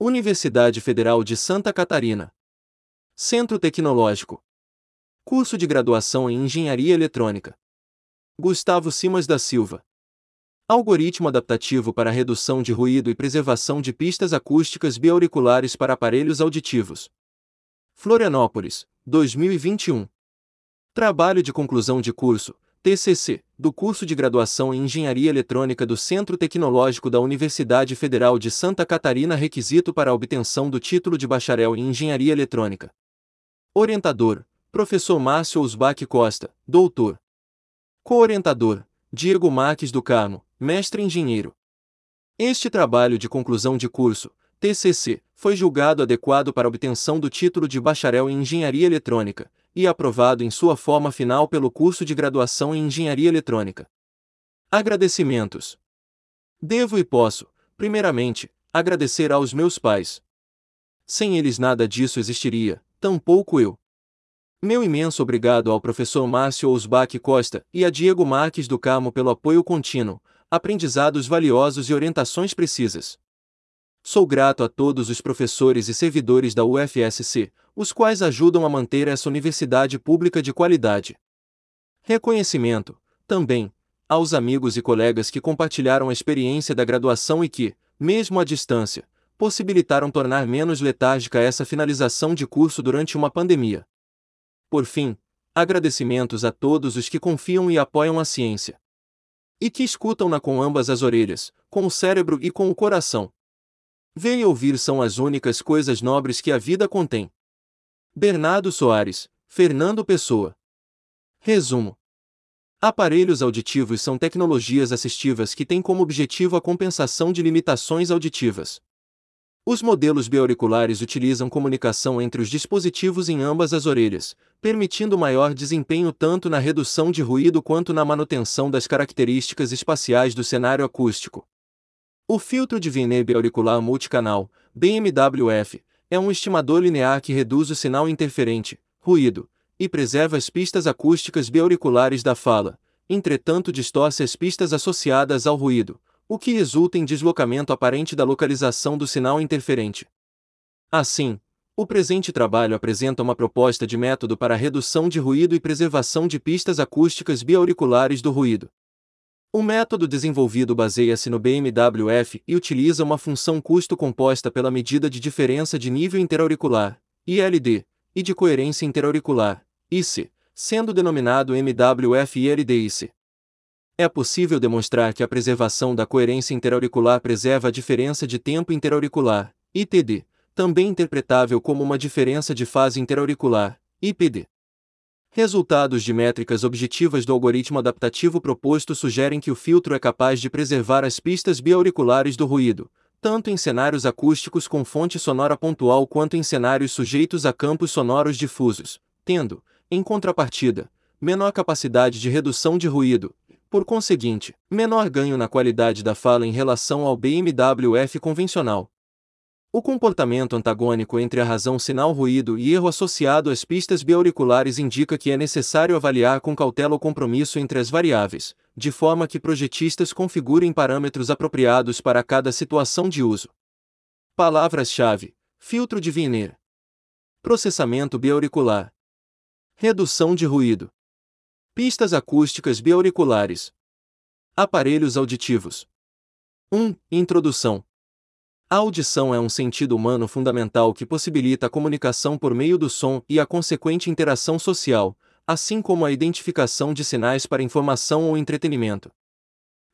Universidade Federal de Santa Catarina. Centro Tecnológico. Curso de graduação em Engenharia Eletrônica. Gustavo Simas da Silva. Algoritmo adaptativo para redução de ruído e preservação de pistas acústicas bioauriculares para aparelhos auditivos. Florianópolis, 2021. Trabalho de conclusão de curso, TCC, do curso de graduação em Engenharia Eletrônica do Centro Tecnológico da Universidade Federal de Santa Catarina, requisito para a obtenção do título de bacharel em Engenharia Eletrônica. Orientador: Professor Márcio Usbach Costa, doutor. Co-orientador: Diego Marques do Carmo, mestre engenheiro. Este trabalho de conclusão de curso, TCC, foi julgado adequado para obtenção do título de bacharel em Engenharia Eletrônica, e aprovado em sua forma final pelo curso de graduação em Engenharia Eletrônica. Agradecimentos. Devo e posso, primeiramente, agradecer aos meus pais. Sem eles nada disso existiria, tampouco eu. Meu imenso obrigado ao professor Márcio Ousbach Costa e a Diego Marques do Carmo pelo apoio contínuo, aprendizados valiosos e orientações precisas. Sou grato a todos os professores e servidores da UFSC, os quais ajudam a manter essa universidade pública de qualidade. Reconhecimento, também, aos amigos e colegas que compartilharam a experiência da graduação e que, mesmo à distância, possibilitaram tornar menos letárgica essa finalização de curso durante uma pandemia. Por fim, agradecimentos a todos os que confiam e apoiam a ciência. E que escutam-na com ambas as orelhas, com o cérebro e com o coração. Ver e ouvir são as únicas coisas nobres que a vida contém. Bernardo Soares, Fernando Pessoa. Resumo: Aparelhos auditivos são tecnologias assistivas que têm como objetivo a compensação de limitações auditivas. Os modelos bioauriculares utilizam comunicação entre os dispositivos em ambas as orelhas, permitindo maior desempenho tanto na redução de ruído quanto na manutenção das características espaciais do cenário acústico. O filtro de Vienney bioauricular multicanal, BMWF, é um estimador linear que reduz o sinal interferente, ruído, e preserva as pistas acústicas bioauriculares da fala, entretanto distorce as pistas associadas ao ruído, o que resulta em deslocamento aparente da localização do sinal interferente. Assim, o presente trabalho apresenta uma proposta de método para redução de ruído e preservação de pistas acústicas bioauriculares do ruído. O método desenvolvido baseia-se no BMWF e utiliza uma função custo composta pela medida de diferença de nível interauricular, ILD, e de coerência interauricular, IC, sendo denominado MWF-ILD-IC. É possível demonstrar que a preservação da coerência interauricular preserva a diferença de tempo interauricular, ITD, também interpretável como uma diferença de fase interauricular, IPD. Resultados de métricas objetivas do algoritmo adaptativo proposto sugerem que o filtro é capaz de preservar as pistas bioauriculares do ruído, tanto em cenários acústicos com fonte sonora pontual quanto em cenários sujeitos a campos sonoros difusos, tendo, em contrapartida, menor capacidade de redução de ruído, por conseguinte, menor ganho na qualidade da fala em relação ao BMWF convencional. O comportamento antagônico entre a razão sinal-ruído e erro associado às pistas bioauriculares indica que é necessário avaliar com cautela o compromisso entre as variáveis, de forma que projetistas configurem parâmetros apropriados para cada situação de uso. Palavras-chave: filtro de Wiener, processamento bioauricular, redução de ruído, pistas acústicas bioauriculares, aparelhos auditivos. 1. Introdução a audição é um sentido humano fundamental que possibilita a comunicação por meio do som e a consequente interação social, assim como a identificação de sinais para informação ou entretenimento.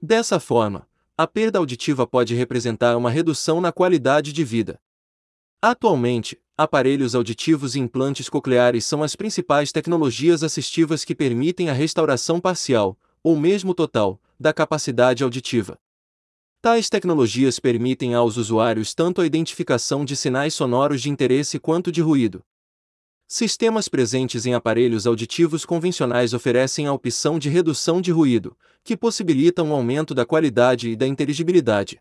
Dessa forma, a perda auditiva pode representar uma redução na qualidade de vida. Atualmente, aparelhos auditivos e implantes cocleares são as principais tecnologias assistivas que permitem a restauração parcial, ou mesmo total, da capacidade auditiva. Tais tecnologias permitem aos usuários tanto a identificação de sinais sonoros de interesse quanto de ruído. Sistemas presentes em aparelhos auditivos convencionais oferecem a opção de redução de ruído, que possibilita um aumento da qualidade e da inteligibilidade.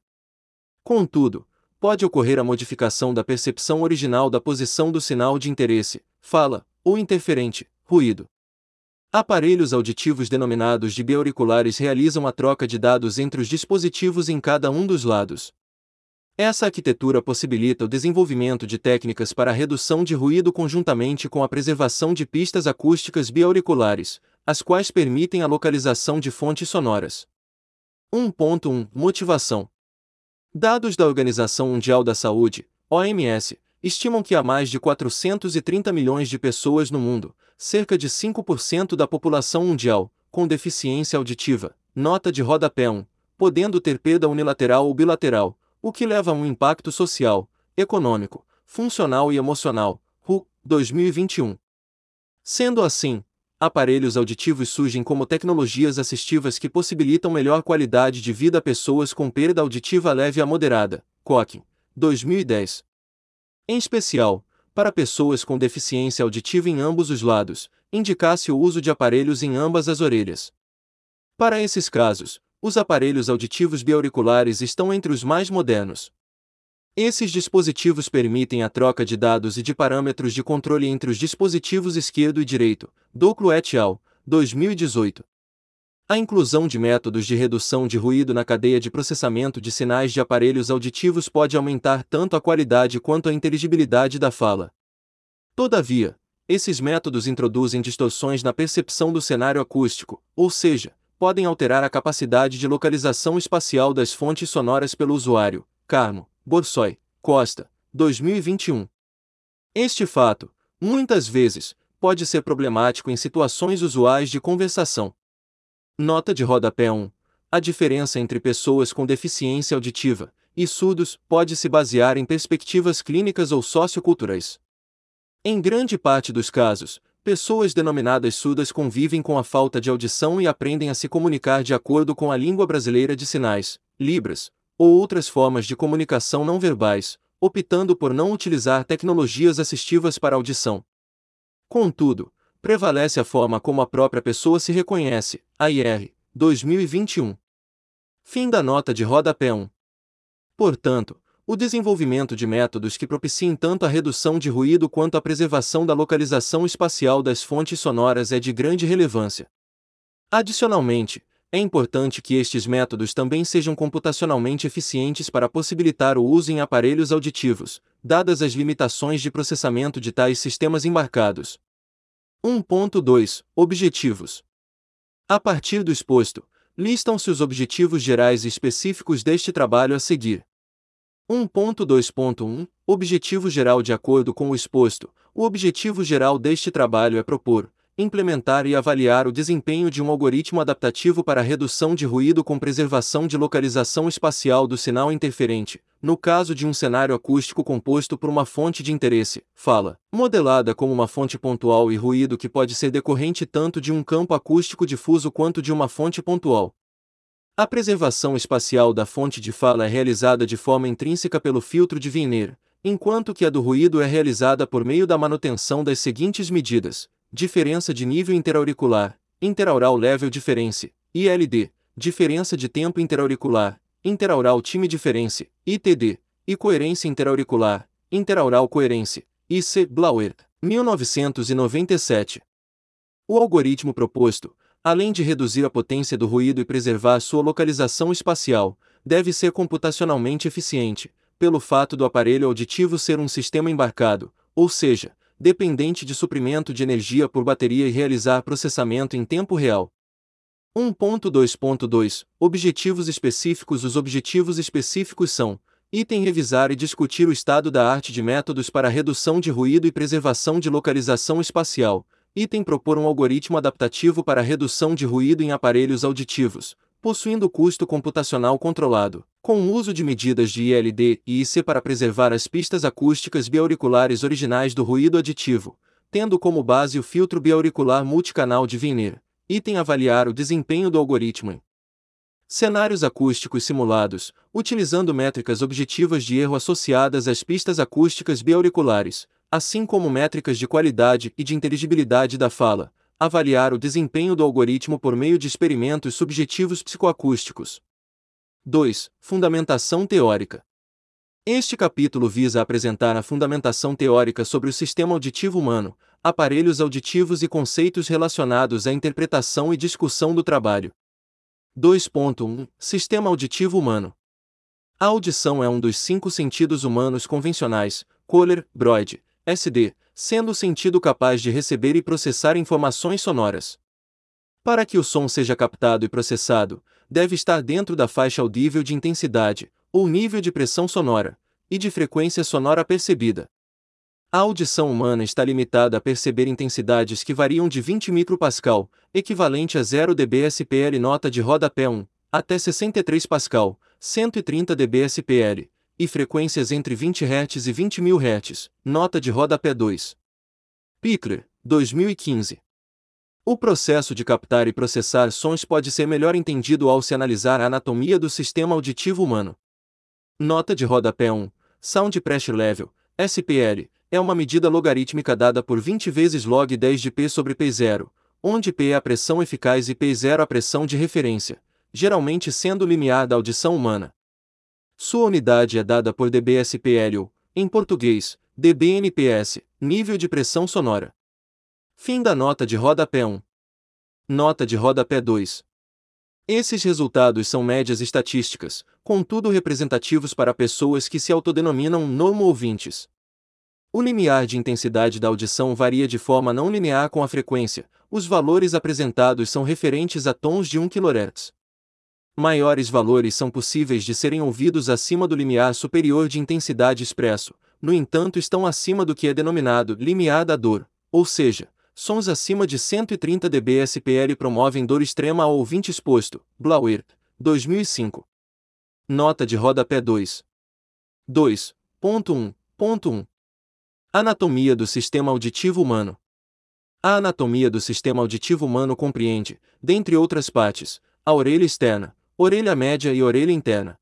Contudo, pode ocorrer a modificação da percepção original da posição do sinal de interesse, fala, ou interferente, ruído. Aparelhos auditivos denominados de bioauriculares realizam a troca de dados entre os dispositivos em cada um dos lados. Essa arquitetura possibilita o desenvolvimento de técnicas para a redução de ruído conjuntamente com a preservação de pistas acústicas bioauriculares, as quais permitem a localização de fontes sonoras. 1.1 Motivação Dados da Organização Mundial da Saúde, OMS, estimam que há mais de 430 milhões de pessoas no mundo, cerca de 5% da população mundial, com deficiência auditiva. Nota de rodapé 1, podendo ter perda unilateral ou bilateral, o que leva a um impacto social, econômico, funcional e emocional. RU 2021. Sendo assim, aparelhos auditivos surgem como tecnologias assistivas que possibilitam melhor qualidade de vida a pessoas com perda auditiva leve a moderada. Cochin, 2010. Em especial, para pessoas com deficiência auditiva em ambos os lados, indicasse o uso de aparelhos em ambas as orelhas. Para esses casos, os aparelhos auditivos biauriculares estão entre os mais modernos. Esses dispositivos permitem a troca de dados e de parâmetros de controle entre os dispositivos esquerdo e direito, Doclo et al., 2018. A inclusão de métodos de redução de ruído na cadeia de processamento de sinais de aparelhos auditivos pode aumentar tanto a qualidade quanto a inteligibilidade da fala. Todavia, esses métodos introduzem distorções na percepção do cenário acústico, ou seja, podem alterar a capacidade de localização espacial das fontes sonoras pelo usuário. Carmo, Borsoi, Costa, 2021. Este fato, muitas vezes, pode ser problemático em situações usuais de conversação. Nota de rodapé 1. A diferença entre pessoas com deficiência auditiva e surdos pode se basear em perspectivas clínicas ou socioculturais. Em grande parte dos casos, pessoas denominadas surdas convivem com a falta de audição e aprendem a se comunicar de acordo com a língua brasileira de sinais, Libras, ou outras formas de comunicação não verbais, optando por não utilizar tecnologias assistivas para audição. Contudo, prevalece a forma como a própria pessoa se reconhece, AIR, 2021. Fim da nota de rodapé 1. Portanto, o desenvolvimento de métodos que propiciem tanto a redução de ruído quanto a preservação da localização espacial das fontes sonoras é de grande relevância. Adicionalmente, é importante que estes métodos também sejam computacionalmente eficientes para possibilitar o uso em aparelhos auditivos, dadas as limitações de processamento de tais sistemas embarcados. 1.2 Objetivos A partir do exposto, listam-se os objetivos gerais e específicos deste trabalho a seguir. 1.2.1 Objetivo geral de acordo com o exposto. O objetivo geral deste trabalho é propor, implementar e avaliar o desempenho de um algoritmo adaptativo para redução de ruído com preservação de localização espacial do sinal interferente, no caso de um cenário acústico composto por uma fonte de interesse, fala, modelada como uma fonte pontual e ruído que pode ser decorrente tanto de um campo acústico difuso quanto de uma fonte pontual. A preservação espacial da fonte de fala é realizada de forma intrínseca pelo filtro de Wiener, enquanto que a do ruído é realizada por meio da manutenção das seguintes medidas: diferença de nível interauricular, interaural level difference, ILD, diferença de tempo interauricular, interaural time difference, ITD, e coerência interauricular, interaural coerência, IC Blauer, 1997. O algoritmo proposto, além de reduzir a potência do ruído e preservar sua localização espacial, deve ser computacionalmente eficiente, pelo fato do aparelho auditivo ser um sistema embarcado, ou seja, dependente de suprimento de energia por bateria e realizar processamento em tempo real. 1.2.2 Objetivos específicos Os objetivos específicos são: item revisar e discutir o estado da arte de métodos para redução de ruído e preservação de localização espacial. Item propor um algoritmo adaptativo para redução de ruído em aparelhos auditivos, possuindo custo computacional controlado, com o uso de medidas de ILD e IC para preservar as pistas acústicas biauriculares originais do ruído aditivo, tendo como base o filtro biauricular multicanal de Wiener. Item avaliar o desempenho do algoritmo cenários acústicos simulados, utilizando métricas objetivas de erro associadas às pistas acústicas biauriculares, assim como métricas de qualidade e de inteligibilidade da fala, avaliar o desempenho do algoritmo por meio de experimentos subjetivos psicoacústicos. 2. Fundamentação teórica. Este capítulo visa apresentar a fundamentação teórica sobre o sistema auditivo humano, aparelhos auditivos e conceitos relacionados à interpretação e discussão do trabalho. 2.1 Sistema auditivo humano. A audição é um dos cinco sentidos humanos convencionais, Kohler, Broyd, SD, sendo o sentido capaz de receber e processar informações sonoras. Para que o som seja captado e processado, deve estar dentro da faixa audível de intensidade, ou nível de pressão sonora, e de frequência sonora percebida. A audição humana está limitada a perceber intensidades que variam de 20 micropascal, equivalente a 0 dBSPL nota de rodapé 1, até 63 pascal, 130 dBSPL, e frequências entre 20 Hz e 20 mil Hz, nota de rodapé 2. Pickler, 2015. O processo de captar e processar sons pode ser melhor entendido ao se analisar a anatomia do sistema auditivo humano. Nota de rodapé 1. Sound Pressure Level, SPL, é uma medida logarítmica dada por 20 vezes log 10 de P sobre P0, onde P é a pressão eficaz e P0 a pressão de referência, geralmente sendo limiar da audição humana. Sua unidade é dada por dBSPL ou, em português, dBNPS, nível de pressão sonora. Fim da nota de rodapé 1. Nota de rodapé 2. Esses resultados são médias estatísticas, contudo representativos para pessoas que se autodenominam normo-ouvintes. O limiar de intensidade da audição varia de forma não linear com a frequência, os valores apresentados são referentes a tons de 1 kHz. Maiores valores são possíveis de serem ouvidos acima do limiar superior de intensidade expresso, no entanto estão acima do que é denominado limiar da dor, ou seja, sons acima de 130 dBSPL promovem dor extrema ao ouvinte exposto. Blauer, 2005. Nota de rodapé 2. 2.1.1 Anatomia do sistema auditivo humano. A anatomia do sistema auditivo humano compreende, dentre outras partes, a orelha externa, orelha média e orelha interna.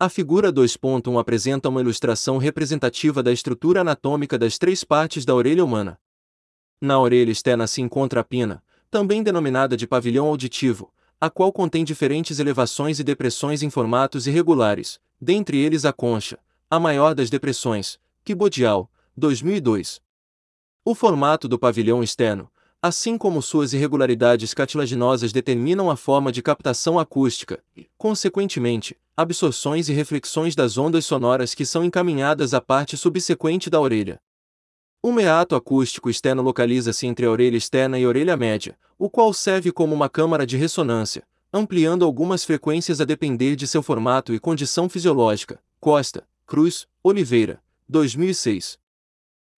A figura 2.1 apresenta uma ilustração representativa da estrutura anatômica das três partes da orelha humana. Na orelha externa se encontra a pina, também denominada de pavilhão auditivo, a qual contém diferentes elevações e depressões em formatos irregulares, dentre eles a concha, a maior das depressões, Kibodial, 2002. O formato do pavilhão externo, assim como suas irregularidades cartilaginosas determinam a forma de captação acústica e, consequentemente, absorções e reflexões das ondas sonoras que são encaminhadas à parte subsequente da orelha. O meato acústico externo localiza-se entre a orelha externa e a orelha média, o qual serve como uma câmara de ressonância, ampliando algumas frequências a depender de seu formato e condição fisiológica. Costa, Cruz, Oliveira, 2006.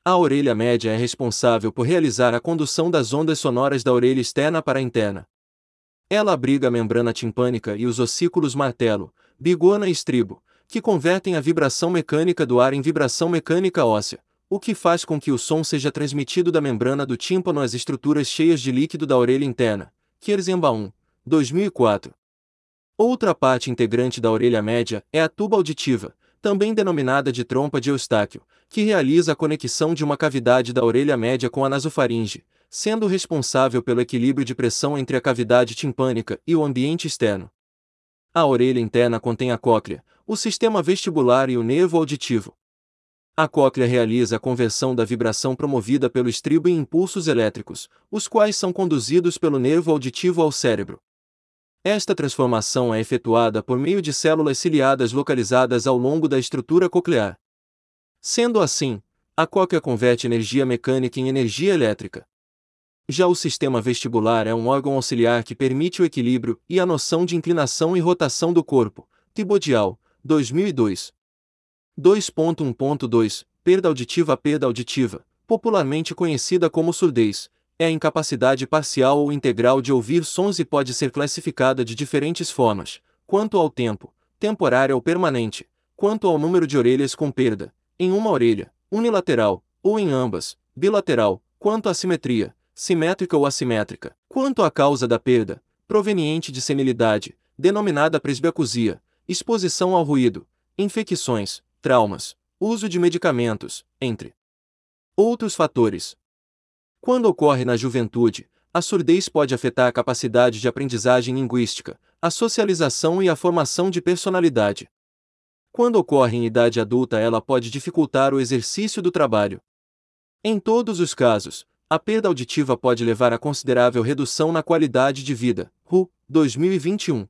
A orelha média é responsável por realizar a condução das ondas sonoras da orelha externa para a interna. Ela abriga a membrana timpânica e os ossículos martelo, bigona e estribo, que convertem a vibração mecânica do ar em vibração mecânica óssea, o que faz com que o som seja transmitido da membrana do tímpano às estruturas cheias de líquido da orelha interna. Kierzembaum, 2004. Outra parte integrante da orelha média é a tuba auditiva, também denominada de trompa de Eustáquio, que realiza a conexão de uma cavidade da orelha média com a nasofaringe, sendo responsável pelo equilíbrio de pressão entre a cavidade timpânica e o ambiente externo. A orelha interna contém a cóclea, o sistema vestibular e o nervo auditivo. A cóclea realiza a conversão da vibração promovida pelo estribo em impulsos elétricos, os quais são conduzidos pelo nervo auditivo ao cérebro. Esta transformação é efetuada por meio de células ciliadas localizadas ao longo da estrutura coclear. Sendo assim, a cóclea converte energia mecânica em energia elétrica. Já o sistema vestibular é um órgão auxiliar que permite o equilíbrio e a noção de inclinação e rotação do corpo. Tibodial, 2002. 2.1.2 Perda auditiva Perda auditiva, popularmente conhecida como surdez, é a incapacidade parcial ou integral de ouvir sons e pode ser classificada de diferentes formas, quanto ao tempo, temporária ou permanente, quanto ao número de orelhas com perda, em uma orelha, unilateral, ou em ambas, bilateral, quanto à simetria, simétrica ou assimétrica, quanto à causa da perda, proveniente de senilidade, denominada presbiacusia, exposição ao ruído, infecções, traumas, uso de medicamentos, entre outros fatores. Quando ocorre na juventude, a surdez pode afetar a capacidade de aprendizagem linguística, a socialização e a formação de personalidade. Quando ocorre em idade adulta, ela pode dificultar o exercício do trabalho. Em todos os casos, a perda auditiva pode levar a considerável redução na qualidade de vida. RU 2021.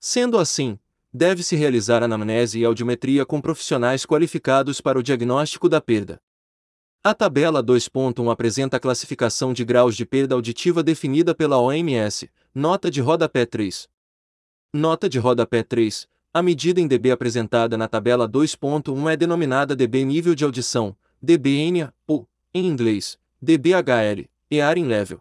Sendo assim, deve-se realizar anamnese e audiometria com profissionais qualificados para o diagnóstico da perda. A tabela 2.1 apresenta a classificação de graus de perda auditiva definida pela OMS, nota de rodapé 3. Nota de rodapé 3. A medida em dB apresentada na tabela 2.1 é denominada dB nível de audição, dBNA, ou, em inglês, dBHL, Hearing Level.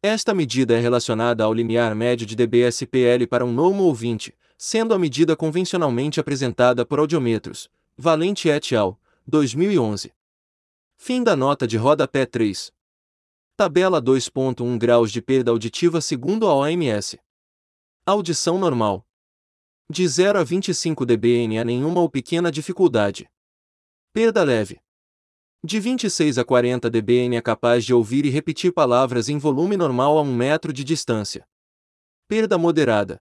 Esta medida é relacionada ao limiar médio de dBSPL para um normal ouvinte, sendo a medida convencionalmente apresentada por audiometros. Valente et al., 2011. Fim da nota de rodapé 3. Tabela 2.1 Graus de perda auditiva segundo a OMS. Audição normal. De 0 a 25 dBn a nenhuma ou pequena dificuldade. Perda leve. De 26 a 40 dBn é capaz de ouvir e repetir palavras em volume normal a um metro de distância. Perda moderada.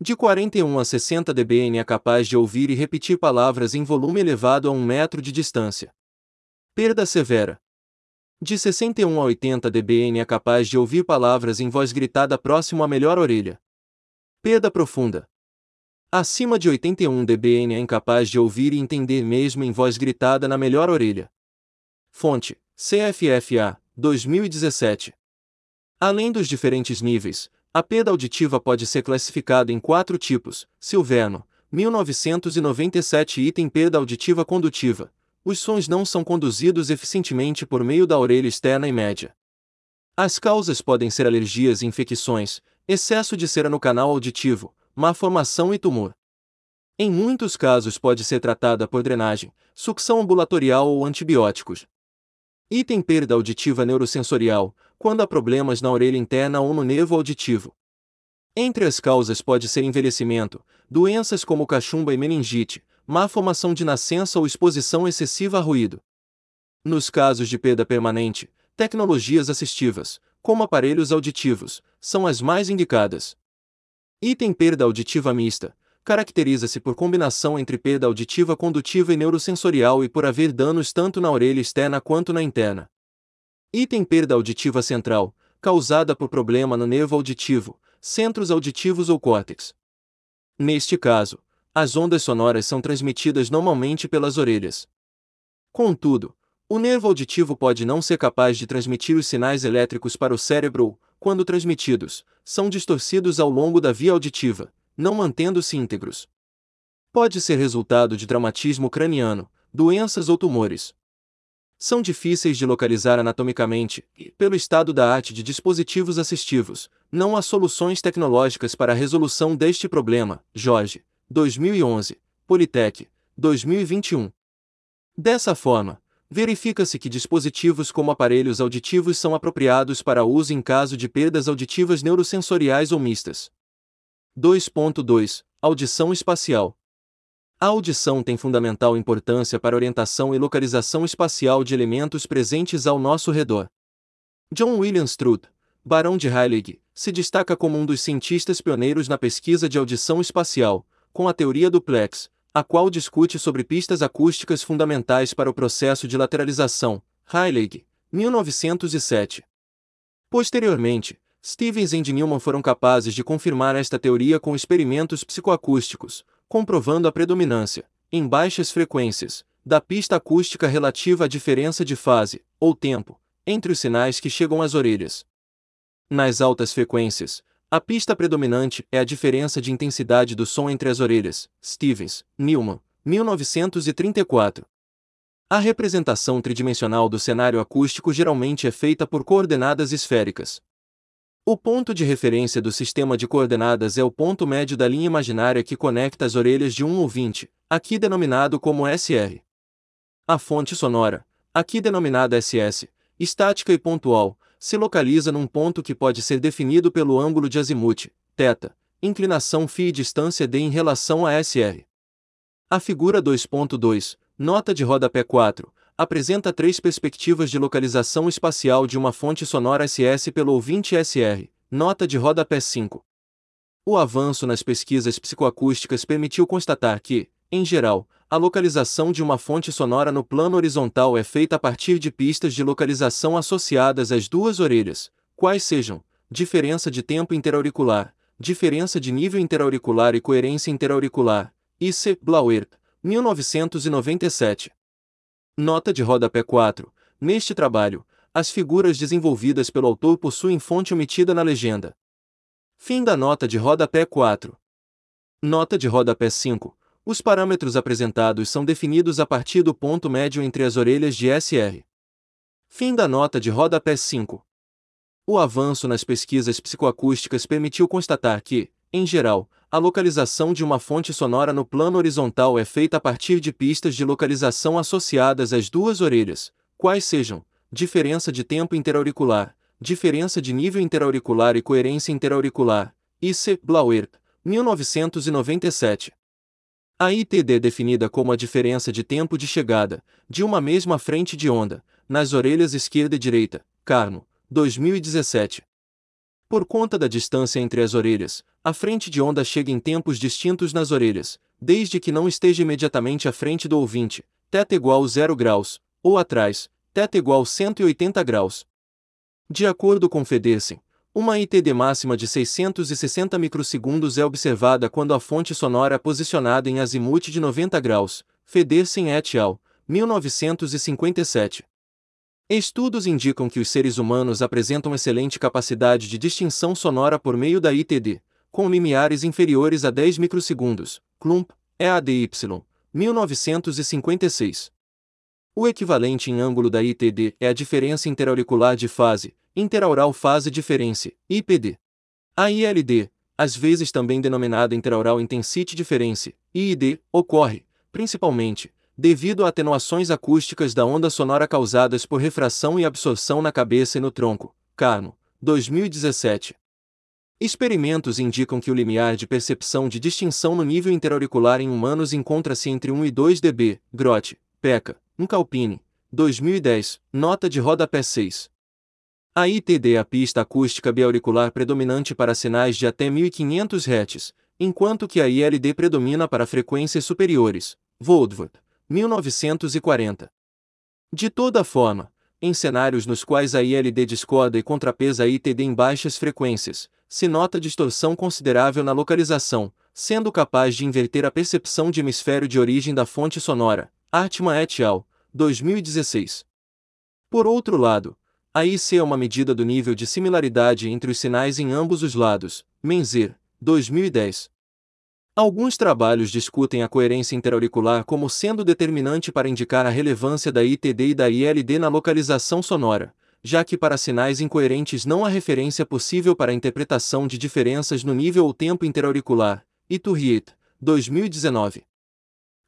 De 41 a 60 dBn é capaz de ouvir e repetir palavras em volume elevado a um metro de distância. Perda severa. De 61 a 80 dBn é capaz de ouvir palavras em voz gritada próximo à melhor orelha. Perda profunda. Acima de 81 dBn é incapaz de ouvir e entender mesmo em voz gritada na melhor orelha. Fonte: CFFA, 2017. Além dos diferentes níveis, a perda auditiva pode ser classificada em quatro tipos: Silverno, 1997 Item perda auditiva condutiva, os sons não são conduzidos eficientemente por meio da orelha externa e média. As causas podem ser alergias e infecções, excesso de cera no canal auditivo, má formação e tumor. Em muitos casos pode ser tratada por drenagem, sucção ambulatorial ou antibióticos. Item perda auditiva neurosensorial, quando há problemas na orelha interna ou no nervo auditivo. Entre as causas pode ser envelhecimento, doenças como cachumba e meningite, má formação de nascença ou exposição excessiva a ruído. Nos casos de perda permanente, tecnologias assistivas, como aparelhos auditivos, são as mais indicadas. Item perda auditiva mista, caracteriza-se por combinação entre perda auditiva condutiva e neurosensorial e por haver danos tanto na orelha externa quanto na interna. Item perda auditiva central, causada por problema no nervo auditivo, centros auditivos ou córtex. Neste caso, as ondas sonoras são transmitidas normalmente pelas orelhas. Contudo, o nervo auditivo pode não ser capaz de transmitir os sinais elétricos para o cérebro ou, quando transmitidos, são distorcidos ao longo da via auditiva, não mantendo-se íntegros. Pode ser resultado de traumatismo craniano, doenças ou tumores. São difíceis de localizar anatomicamente e, pelo estado da arte de dispositivos assistivos, não há soluções tecnológicas para a resolução deste problema. Jorge, 2011, Politec, 2021. Dessa forma, verifica-se que dispositivos como aparelhos auditivos são apropriados para uso em caso de perdas auditivas neurosensoriais ou mistas. 2.2 Audição espacial. A audição tem fundamental importância para orientação e localização espacial de elementos presentes ao nosso redor. John William Strutt, barão de Heilig, se destaca como um dos cientistas pioneiros na pesquisa de audição espacial, com a teoria do Plex, a qual discute sobre pistas acústicas fundamentais para o processo de lateralização, Heilig, 1907. Posteriormente, Stevens e Newman foram capazes de confirmar esta teoria com experimentos psicoacústicos, comprovando a predominância, em baixas frequências, da pista acústica relativa à diferença de fase, ou tempo, entre os sinais que chegam às orelhas. Nas altas frequências, a pista predominante é a diferença de intensidade do som entre as orelhas. Stevens, Newman, 1934. A representação tridimensional do cenário acústico geralmente é feita por coordenadas esféricas. O ponto de referência do sistema de coordenadas é o ponto médio da linha imaginária que conecta as orelhas de um ouvinte, aqui denominado como SR. A fonte sonora, aqui denominada SS, estática e pontual, se localiza num ponto que pode ser definido pelo ângulo de azimuth, θ, inclinação φ e distância d em relação a SR. A figura 2.2, nota de rodapé 4, apresenta três perspectivas de localização espacial de uma fonte sonora SS pelo ouvinte SR, nota de rodapé 5. O avanço nas pesquisas psicoacústicas permitiu constatar que, em geral, a localização de uma fonte sonora no plano horizontal é feita a partir de pistas de localização associadas às duas orelhas, quais sejam diferença de tempo interauricular, diferença de nível interauricular e coerência interauricular, I.C. Blauer, 1997. Nota de rodapé 4. Neste trabalho, as figuras desenvolvidas pelo autor possuem fonte omitida na legenda. Fim da nota de rodapé 4. Nota de rodapé 5. Os parâmetros apresentados são definidos a partir do ponto médio entre as orelhas de SR. Fim da nota de rodapé 5. O avanço nas pesquisas psicoacústicas permitiu constatar que, em geral, a localização de uma fonte sonora no plano horizontal é feita a partir de pistas de localização associadas às duas orelhas, quais sejam diferença de tempo interauricular, diferença de nível interauricular e coerência interauricular, I.C. Blauer, 1997. A ITD é definida como a diferença de tempo de chegada, de uma mesma frente de onda, nas orelhas esquerda e direita, Carmo, 2017. Por conta da distância entre as orelhas, a frente de onda chega em tempos distintos nas orelhas, desde que não esteja imediatamente à frente do ouvinte, θ igual 0 graus, ou atrás, θ igual 180 graus. De acordo com Federsen, uma ITD máxima de 660 microsegundos é observada quando a fonte sonora é posicionada em azimuth de 90 graus, Federsen et al., 1957. Estudos indicam que os seres humanos apresentam excelente capacidade de distinção sonora por meio da ITD, com limiares inferiores a 10 microsegundos. Klump, EADY, 1956. O equivalente em ângulo da ITD é a diferença interauricular de fase, interaural fase diferença, IPD. A ILD, às vezes também denominada interaural intensity difference, IID, ocorre, principalmente, devido a atenuações acústicas da onda sonora causadas por refração e absorção na cabeça e no tronco. Carmo, 2017. Experimentos indicam que o limiar de percepção de distinção no nível interauricular em humanos encontra-se entre 1 e 2 dB. Grotte, Peca, Uncalpine, 2010, nota de rodapé 6. A ITD é a pista acústica biauricular predominante para sinais de até 1500 Hz, enquanto que a ILD predomina para frequências superiores. Voldvoort, 1940. De toda forma, em cenários nos quais a ILD discorda e contrapesa a ITD em baixas frequências, se nota distorção considerável na localização, sendo capaz de inverter a percepção de hemisfério de origem da fonte sonora. Artman et al., 2016. Por outro lado, a IC é uma medida do nível de similaridade entre os sinais em ambos os lados. Menzer, 2010. Alguns trabalhos discutem a coerência interauricular como sendo determinante para indicar a relevância da ITD e da ILD na localização sonora, já que para sinais incoerentes não há referência possível para a interpretação de diferenças no nível ou tempo interauricular. Iturriet, 2019.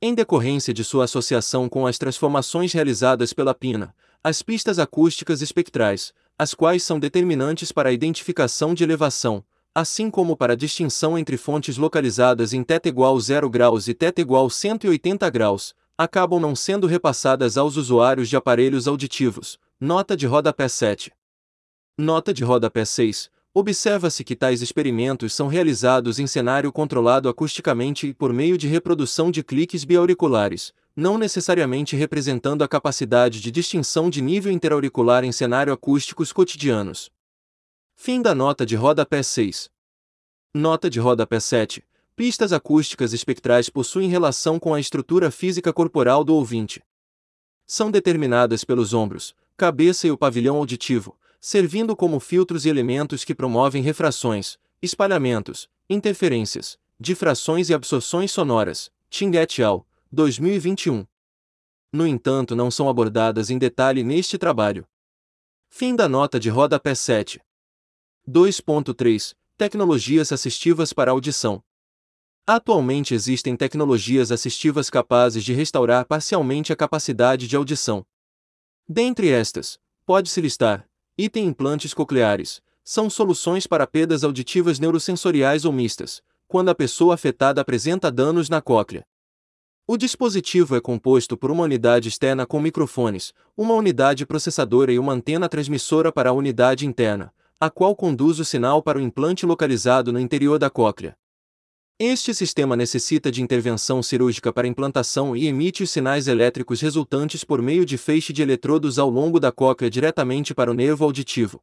Em decorrência de sua associação com as transformações realizadas pela PINA, as pistas acústicas espectrais, as quais são determinantes para a identificação de elevação, assim como para a distinção entre fontes localizadas em θ igual 0 graus e θ igual 180 graus, acabam não sendo repassadas aos usuários de aparelhos auditivos. Nota de rodapé 7. Nota de rodapé 6. Observa-se que tais experimentos são realizados em cenário controlado acusticamente e por meio de reprodução de cliques biauriculares, não necessariamente representando a capacidade de distinção de nível interauricular em cenário acústicos cotidianos. Fim da nota de rodapé 6. Nota de rodapé 7. Pistas acústicas espectrais possuem relação com a estrutura física corporal do ouvinte. São determinadas pelos ombros, cabeça e o pavilhão auditivo, servindo como filtros e elementos que promovem refrações, espalhamentos, interferências, difrações e absorções sonoras. Ting et al., 2021. No entanto, não são abordadas em detalhe neste trabalho. Fim da nota de rodapé 7. 2.3 Tecnologias assistivas para audição. Atualmente existem tecnologias assistivas capazes de restaurar parcialmente a capacidade de audição. Dentre estas, pode-se listar: item implantes cocleares, são soluções para perdas auditivas neurosensoriais ou mistas, quando a pessoa afetada apresenta danos na cóclea. O dispositivo é composto por uma unidade externa com microfones, uma unidade processadora e uma antena transmissora para a unidade interna, a qual conduz o sinal para o implante localizado no interior da cóclea. Este sistema necessita de intervenção cirúrgica para implantação e emite os sinais elétricos resultantes por meio de feixe de eletrodos ao longo da cóclea diretamente para o nervo auditivo.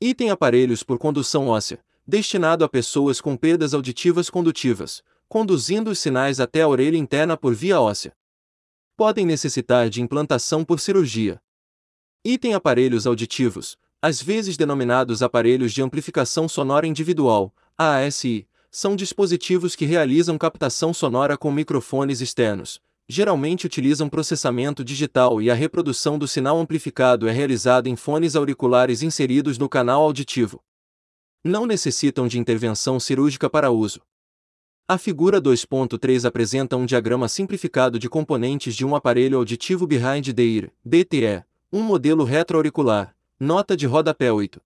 Item aparelhos por condução óssea, destinado a pessoas com perdas auditivas condutivas, conduzindo os sinais até a orelha interna por via óssea. Podem necessitar de implantação por cirurgia. Item aparelhos auditivos, às vezes denominados aparelhos de amplificação sonora individual, ASI, são dispositivos que realizam captação sonora com microfones externos. Geralmente utilizam processamento digital e a reprodução do sinal amplificado é realizada em fones auriculares inseridos no canal auditivo. Não necessitam de intervenção cirúrgica para uso. A figura 2.3 apresenta um diagrama simplificado de componentes de um aparelho auditivo behind the ear, BTE, um modelo retroauricular, nota de rodapé 8.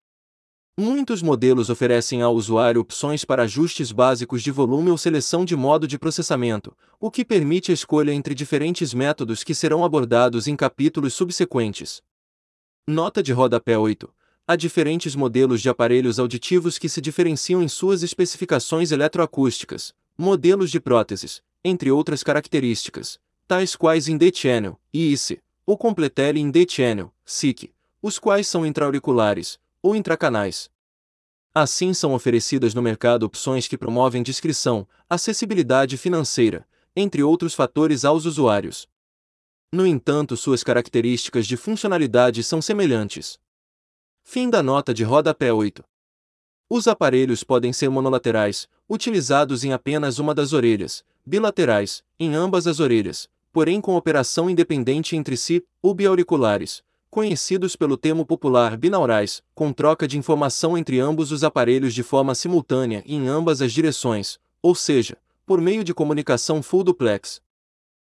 Muitos modelos oferecem ao usuário opções para ajustes básicos de volume ou seleção de modo de processamento, o que permite a escolha entre diferentes métodos que serão abordados em capítulos subsequentes. Nota de rodapé 8. Há diferentes modelos de aparelhos auditivos que se diferenciam em suas especificações eletroacústicas, modelos de próteses, entre outras características, tais quais in channel, IIC, ou Completely in channel, SIC, os quais são intraauriculares, ou intracanais. Assim são oferecidas no mercado opções que promovem discrição, acessibilidade financeira, entre outros fatores aos usuários. No entanto, suas características de funcionalidade são semelhantes. Fim da nota de rodapé 8. Os aparelhos podem ser monolaterais, utilizados em apenas uma das orelhas, bilaterais, em ambas as orelhas, porém com operação independente entre si, ou biauriculares, conhecidos pelo termo popular binaurais, com troca de informação entre ambos os aparelhos de forma simultânea e em ambas as direções, ou seja, por meio de comunicação full duplex.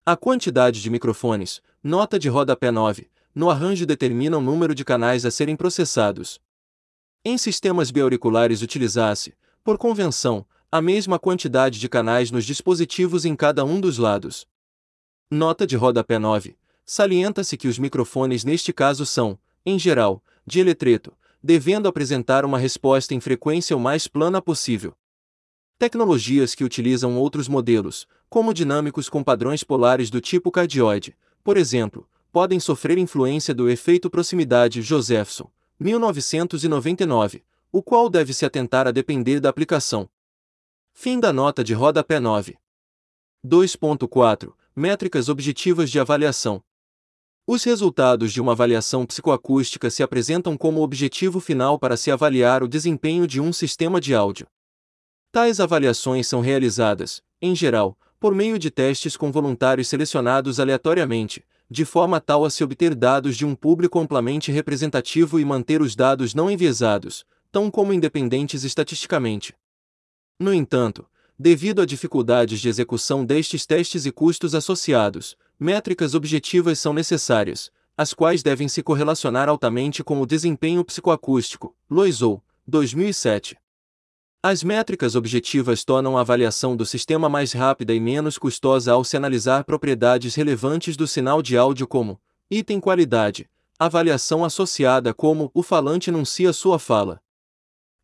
A quantidade de microfones, nota de rodapé 9, no arranjo determina o número de canais a serem processados. Em sistemas biauriculares utiliza-se, por convenção, a mesma quantidade de canais nos dispositivos em cada um dos lados. Nota de rodapé 9 Salienta-se que os microfones neste caso são, em geral, de eletreto, devendo apresentar uma resposta em frequência o mais plana possível. Tecnologias que utilizam outros modelos, como dinâmicos com padrões polares do tipo cardioide, por exemplo, podem sofrer influência do efeito proximidade Josephson, 1999, o qual deve se atentar a depender da aplicação. Fim da nota de rodapé 9. 2.4 Métricas objetivas de avaliação. Os resultados de uma avaliação psicoacústica se apresentam como objetivo final para se avaliar o desempenho de um sistema de áudio. Tais avaliações são realizadas, em geral, por meio de testes com voluntários selecionados aleatoriamente, de forma tal a se obter dados de um público amplamente representativo e manter os dados não enviesados, tão como independentes estatisticamente. No entanto, devido a dificuldades de execução destes testes e custos associados, Métricas objetivas são necessárias, as quais devem se correlacionar altamente com o desempenho psicoacústico. Loiseau, 2007. As métricas objetivas tornam a avaliação do sistema mais rápida e menos custosa ao se analisar propriedades relevantes do sinal de áudio como item qualidade, avaliação associada como o falante enuncia sua fala.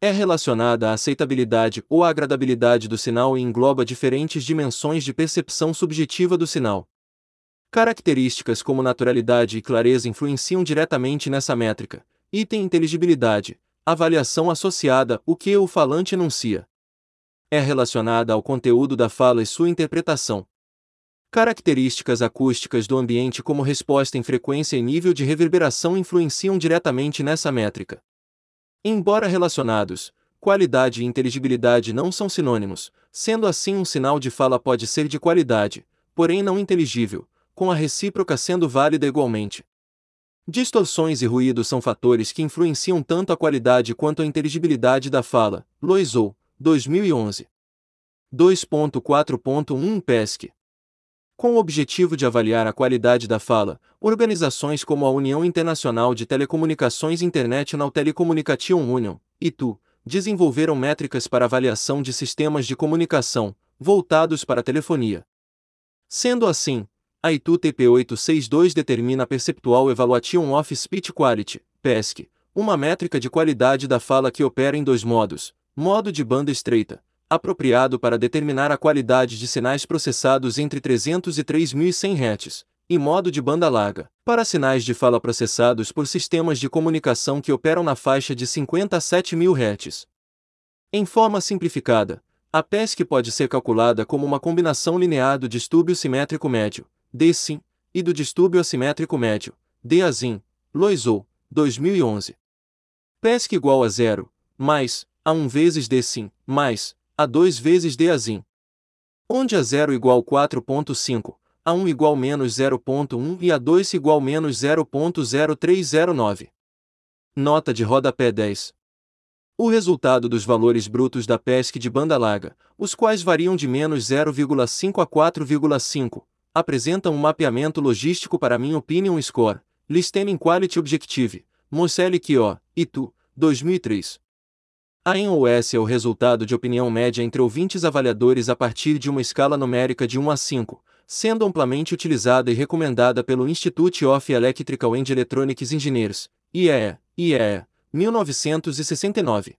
É relacionada à aceitabilidade ou agradabilidade do sinal e engloba diferentes dimensões de percepção subjetiva do sinal. Características como naturalidade e clareza influenciam diretamente nessa métrica. Item inteligibilidade, avaliação associada, o que o falante enuncia. É relacionada ao conteúdo da fala e sua interpretação. Características acústicas do ambiente como resposta em frequência e nível de reverberação influenciam diretamente nessa métrica. Embora relacionados, qualidade e inteligibilidade não são sinônimos, sendo assim um sinal de fala pode ser de qualidade, porém não inteligível, com a recíproca sendo válida igualmente. Distorções e ruídos são fatores que influenciam tanto a qualidade quanto a inteligibilidade da fala. Loiseau, 2011. 2.4.1 PESC. Com o objetivo de avaliar a qualidade da fala, organizações como a União Internacional de Telecomunicações International Telecommunication Union, ITU, desenvolveram métricas para avaliação de sistemas de comunicação, voltados para a telefonia. Sendo assim, a ITU TP862 determina a Perceptual Evaluation of Speech Quality, PESC, uma métrica de qualidade da fala que opera em dois modos: modo de banda estreita, apropriado para determinar a qualidade de sinais processados entre 300 e 3100 Hz, e modo de banda larga, para sinais de fala processados por sistemas de comunicação que operam na faixa de 50 a 7000 Hz. Em forma simplificada, a PESC pode ser calculada como uma combinação linear do distúrbio simétrico médio, D-sim, e do distúrbio assimétrico médio, D-azim, Loiseau, 2011. PESC igual a zero, mais, A1 vezes D-sim, mais, A2 vezes D-azim. Onde A0 igual 4.5, A1 igual menos 0.1 e A2 igual menos 0.0309. Nota de rodapé 10. O resultado dos valores brutos da PESC de banda larga, os quais variam de menos 0,5 a 4,5, apresentam um mapeamento logístico para Min Opinion Score, Listening Quality Objective, Morcelli Kio, ITU, 2003. A NOS é o resultado de opinião média entre ouvintes avaliadores a partir de uma escala numérica de 1 a 5, sendo amplamente utilizada e recomendada pelo Institute of Electrical and Electronics Engineers, IEE, IEE, 1969.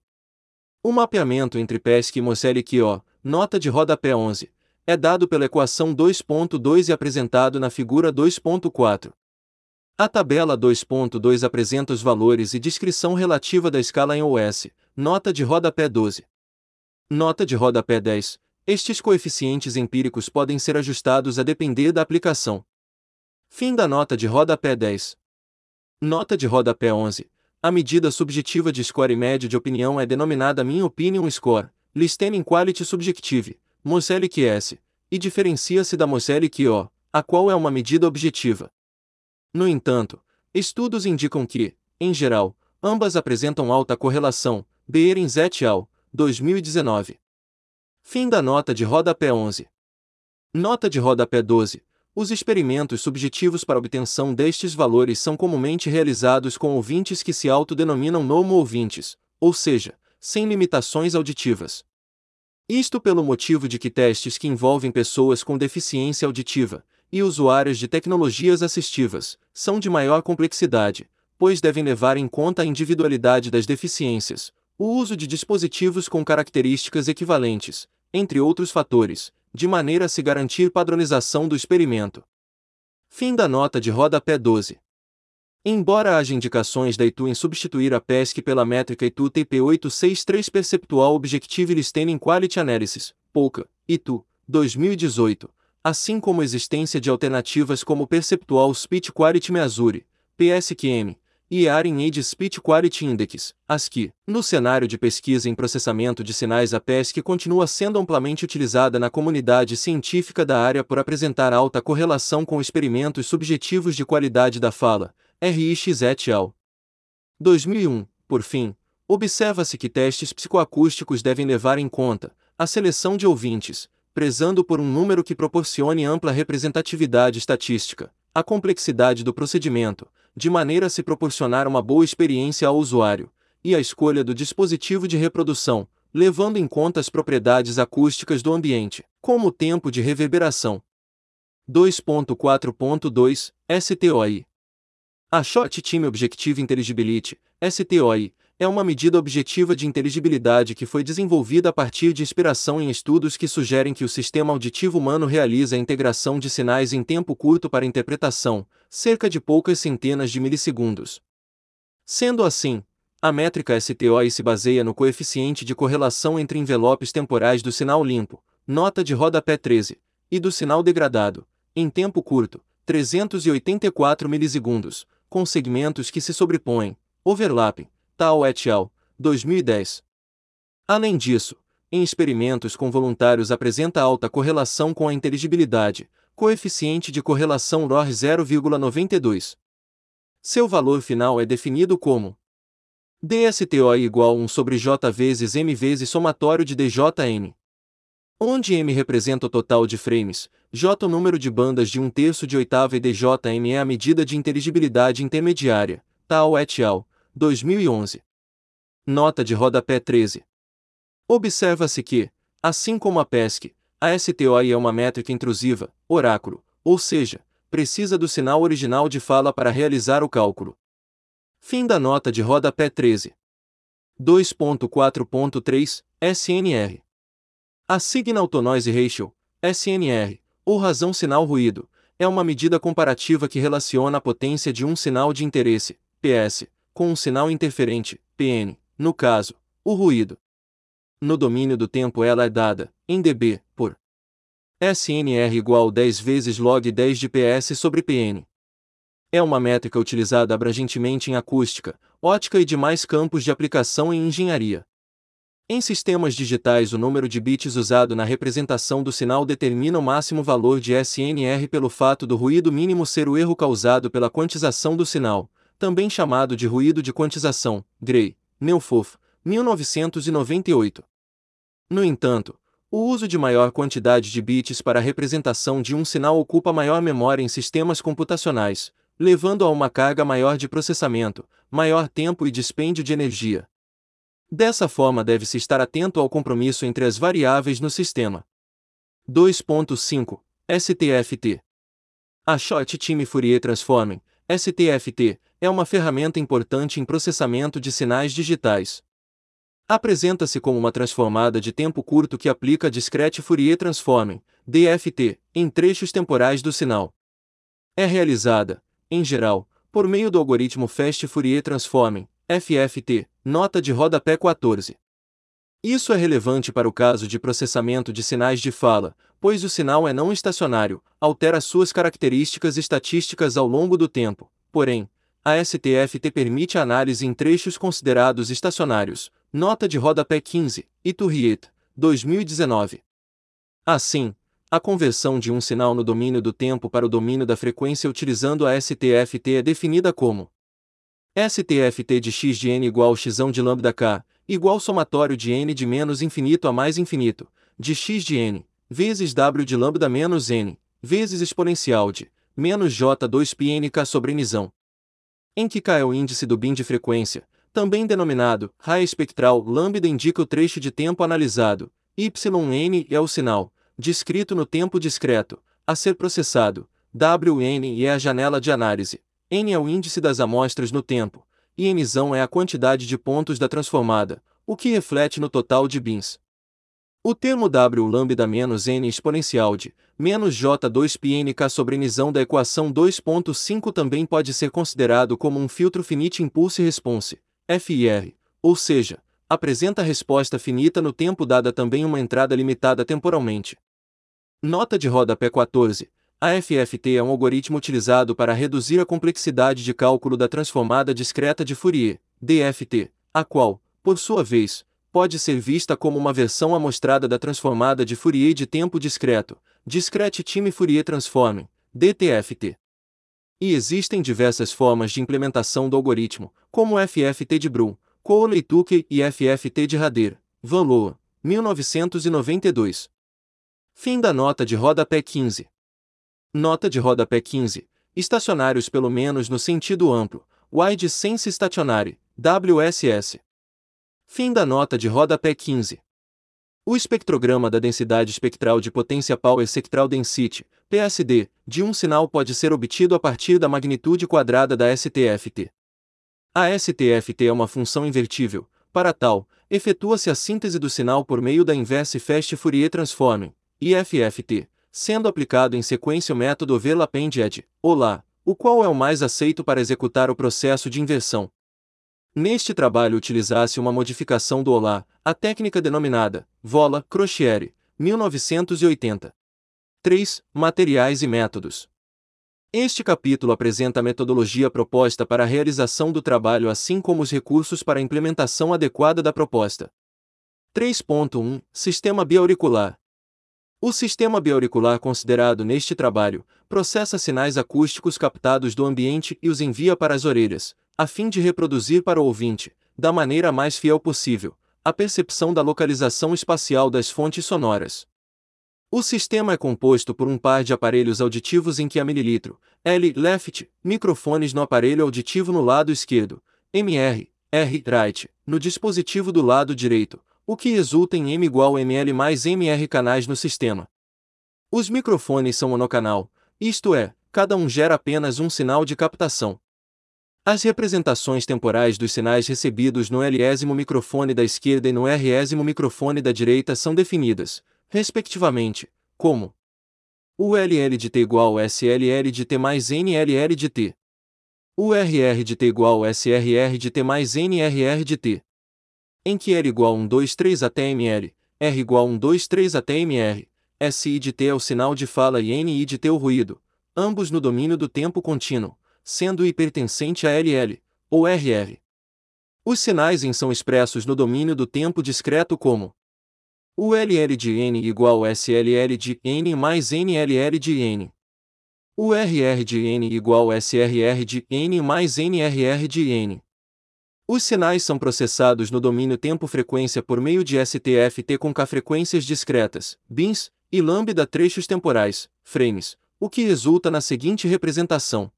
O mapeamento entre PESC e Morcelli Kio, nota de rodapé 11, é dado pela equação 2.2 e apresentado na figura 2.4. A tabela 2.2 apresenta os valores e descrição relativa da escala em OS, nota de rodapé 12. Nota de rodapé 10. Estes coeficientes empíricos podem ser ajustados a depender da aplicação. Fim da nota de rodapé 10. Nota de rodapé 11. A medida subjetiva de score médio de opinião é denominada Mean Opinion Score, Listening Quality Subjective, Morcelli QS, e diferencia-se da Morcelli QO, a qual é uma medida objetiva. No entanto, estudos indicam que, em geral, ambas apresentam alta correlação, Behrens et al., 2019. Fim da nota de rodapé 11. Nota de rodapé 12. Os experimentos subjetivos para obtenção destes valores são comumente realizados com ouvintes que se autodenominam nomo-ouvintes, ou seja, sem limitações auditivas. Isto pelo motivo de que testes que envolvem pessoas com deficiência auditiva, e usuários de tecnologias assistivas, são de maior complexidade, pois devem levar em conta a individualidade das deficiências, o uso de dispositivos com características equivalentes, entre outros fatores, de maneira a se garantir padronização do experimento. Fim da nota de rodapé 12. Embora haja indicações da ITU em substituir a PESC pela métrica ITU TP863 Perceptual Objective Listening Quality Analysis, POCA, ITU, 2018, assim como a existência de alternativas como Perceptual Speech Quality Measure, PSQM, e Hearing Aid Speech Quality Index, ASCII. No cenário de pesquisa em processamento de sinais, a PESC continua sendo amplamente utilizada na comunidade científica da área por apresentar alta correlação com experimentos subjetivos de qualidade da fala, RIX et al. 2001. Por fim, observa-se que testes psicoacústicos devem levar em conta a seleção de ouvintes, prezando por um número que proporcione ampla representatividade estatística, a complexidade do procedimento, de maneira a se proporcionar uma boa experiência ao usuário, e a escolha do dispositivo de reprodução, levando em conta as propriedades acústicas do ambiente, como o tempo de reverberação. 2.4.2 STOI A Short Team Objective Intelligibility, STOI, é uma medida objetiva de inteligibilidade que foi desenvolvida a partir de inspiração em estudos que sugerem que o sistema auditivo humano realiza a integração de sinais em tempo curto para interpretação, cerca de poucas centenas de milissegundos. Sendo assim, a métrica STOI se baseia no coeficiente de correlação entre envelopes temporais do sinal limpo, nota de rodapé 13, e do sinal degradado, em tempo curto, 384 milissegundos, com segmentos que se sobrepõem, overlapping, Tal et al., 2010. Além disso, em experimentos com voluntários apresenta alta correlação com a inteligibilidade, coeficiente de correlação ROR 0,92. Seu valor final é definido como DSTOI igual 1 sobre J vezes M vezes somatório de DJM. Onde M representa o total de frames, J o número de bandas de um terço de oitava e DJM é a medida de inteligibilidade intermediária, tal et al., 2011. Nota de rodapé 13. Observa-se que, assim como a PESC, a STOI é uma métrica intrusiva, oráculo, ou seja, precisa do sinal original de fala para realizar o cálculo. Fim da nota de rodapé 13. 2.4.3 SNR. A Signal to Noise Ratio, SNR, ou razão sinal ruído, é uma medida comparativa que relaciona a potência de um sinal de interesse, PS, com um sinal interferente, PN, no caso, o ruído. No domínio do tempo ela é dada, em dB, por SNR igual 10 vezes log 10 de PS sobre PN. É uma métrica utilizada abrangentemente em acústica, ótica e demais campos de aplicação em engenharia. Em sistemas digitais, o número de bits usado na representação do sinal determina o máximo valor de SNR pelo fato do ruído mínimo ser o erro causado pela quantização do sinal, também chamado de ruído de quantização, Gray, Neufof, 1998. No entanto, o uso de maior quantidade de bits para a representação de um sinal ocupa maior memória em sistemas computacionais, levando a uma carga maior de processamento, maior tempo e dispêndio de energia. Dessa forma, deve-se estar atento ao compromisso entre as variáveis no sistema. 2.5 STFT A Short Time Fourier Transforming, STFT, é uma ferramenta importante em processamento de sinais digitais. Apresenta-se como uma transformada de tempo curto que aplica Discrete Fourier Transforming, DFT, em trechos temporais do sinal. É realizada, em geral, por meio do algoritmo Fast Fourier Transforming, FFT, nota de rodapé 14. Isso é relevante para o caso de processamento de sinais de fala, pois o sinal é não estacionário, altera suas características estatísticas ao longo do tempo. Porém, a STFT permite análise em trechos considerados estacionários. Nota de rodapé 15, Iturriet, 2019. Assim, a conversão de um sinal no domínio do tempo para o domínio da frequência utilizando a STFT é definida como STFT de x de n igual x de lambda k, igual somatório de n de menos infinito a mais infinito, de x de n, vezes w de lambda menos n, vezes exponencial de, menos j2 nk sobre nisão. Em que k é o índice do bin de frequência, também denominado raio espectral lambda indica o trecho de tempo analisado, yn é o sinal, descrito no tempo discreto, a ser processado, wn é a janela de análise. N é o índice das amostras no tempo, e N é a quantidade de pontos da transformada, o que reflete no total de bins. O termo W lambda menos N exponencial de menos J2 πnk sobre N da equação 2.5 também pode ser considerado como um filtro finite impulse response, FIR, ou seja, apresenta resposta finita no tempo dada também uma entrada limitada temporalmente. Nota de rodapé 14. A FFT é um algoritmo utilizado para reduzir a complexidade de cálculo da transformada discreta de Fourier, DFT, a qual, por sua vez, pode ser vista como uma versão amostrada da transformada de Fourier de tempo discreto, Discrete Time Fourier Transforming, DTFT. E existem diversas formas de implementação do algoritmo, como FFT de Brum, Cooley-Tukey e FFT de Rader, Van Loa, 1992. Fim da nota de rodapé 15. Nota de rodapé 15. Estacionários pelo menos no sentido amplo. Wide Sense Stationary, WSS. Fim da nota de rodapé 15. O espectrograma da densidade espectral de potência Power Spectral Density, PSD, de um sinal pode ser obtido a partir da magnitude quadrada da STFT. A STFT é uma função invertível. Para tal, efetua-se a síntese do sinal por meio da inverse Fast Fourier Transforming, IFFT, sendo aplicado em sequência o método Overlap-Edge, OLA, o qual é o mais aceito para executar o processo de inversão. Neste trabalho utilizasse uma modificação do OLA, a técnica denominada Vola Crochieri, 1980. 3. Materiais e métodos. Este capítulo apresenta a metodologia proposta para a realização do trabalho assim como os recursos para a implementação adequada da proposta. 3.1 Sistema bioauricular o sistema bioauricular considerado neste trabalho processa sinais acústicos captados do ambiente e os envia para as orelhas, a fim de reproduzir para o ouvinte, da maneira mais fiel possível, a percepção da localização espacial das fontes sonoras. O sistema é composto por um par de aparelhos auditivos em que há mililitro, L left, microfones no aparelho auditivo no lado esquerdo, MR, R right, no dispositivo do lado direito, o que resulta em M igual ml mais mr canais no sistema. Os microfones são monocanal, isto é, cada um gera apenas um sinal de captação. As representações temporais dos sinais recebidos no Lésimo microfone da esquerda e no Résimo microfone da direita são definidas, respectivamente, como o LL de T igual SLL de T mais NLL de T. O RR de T igual SRR de T mais NRR de T. em que L igual 123 até ml, R igual 123 até mr, S de T é o sinal de fala e N de T o ruído, ambos no domínio do tempo contínuo, sendo I pertencente a LL, ou RR. Os sinais em são expressos no domínio do tempo discreto como o LL de N igual SLL de N mais NLL de N. O RR de N igual SRR de N mais NRR de N. Os sinais são processados no domínio tempo-frequência por meio de STFT com K frequências discretas, bins, e lambda trechos temporais, frames, o que resulta na seguinte representação.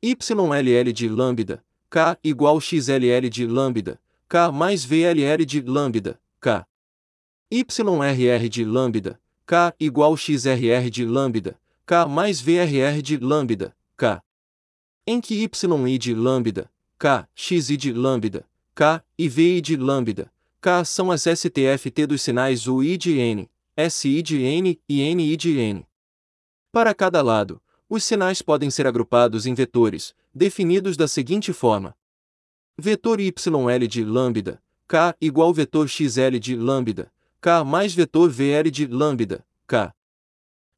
YLL de lambda, K igual XLL de lambda, K mais VLL de lambda, K. YRR de lambda, K igual XRR de lambda, K mais VRR de lambda, K. Em que YI de lambda, K, XI de lambda, K e VI de lambda, K são as STFT dos sinais UI de N, SI de N e NI de N. Para cada lado, os sinais podem ser agrupados em vetores, definidos da seguinte forma: vetor YL de lambda, K igual vetor XL de lambda, K mais vetor VL de lambda, K.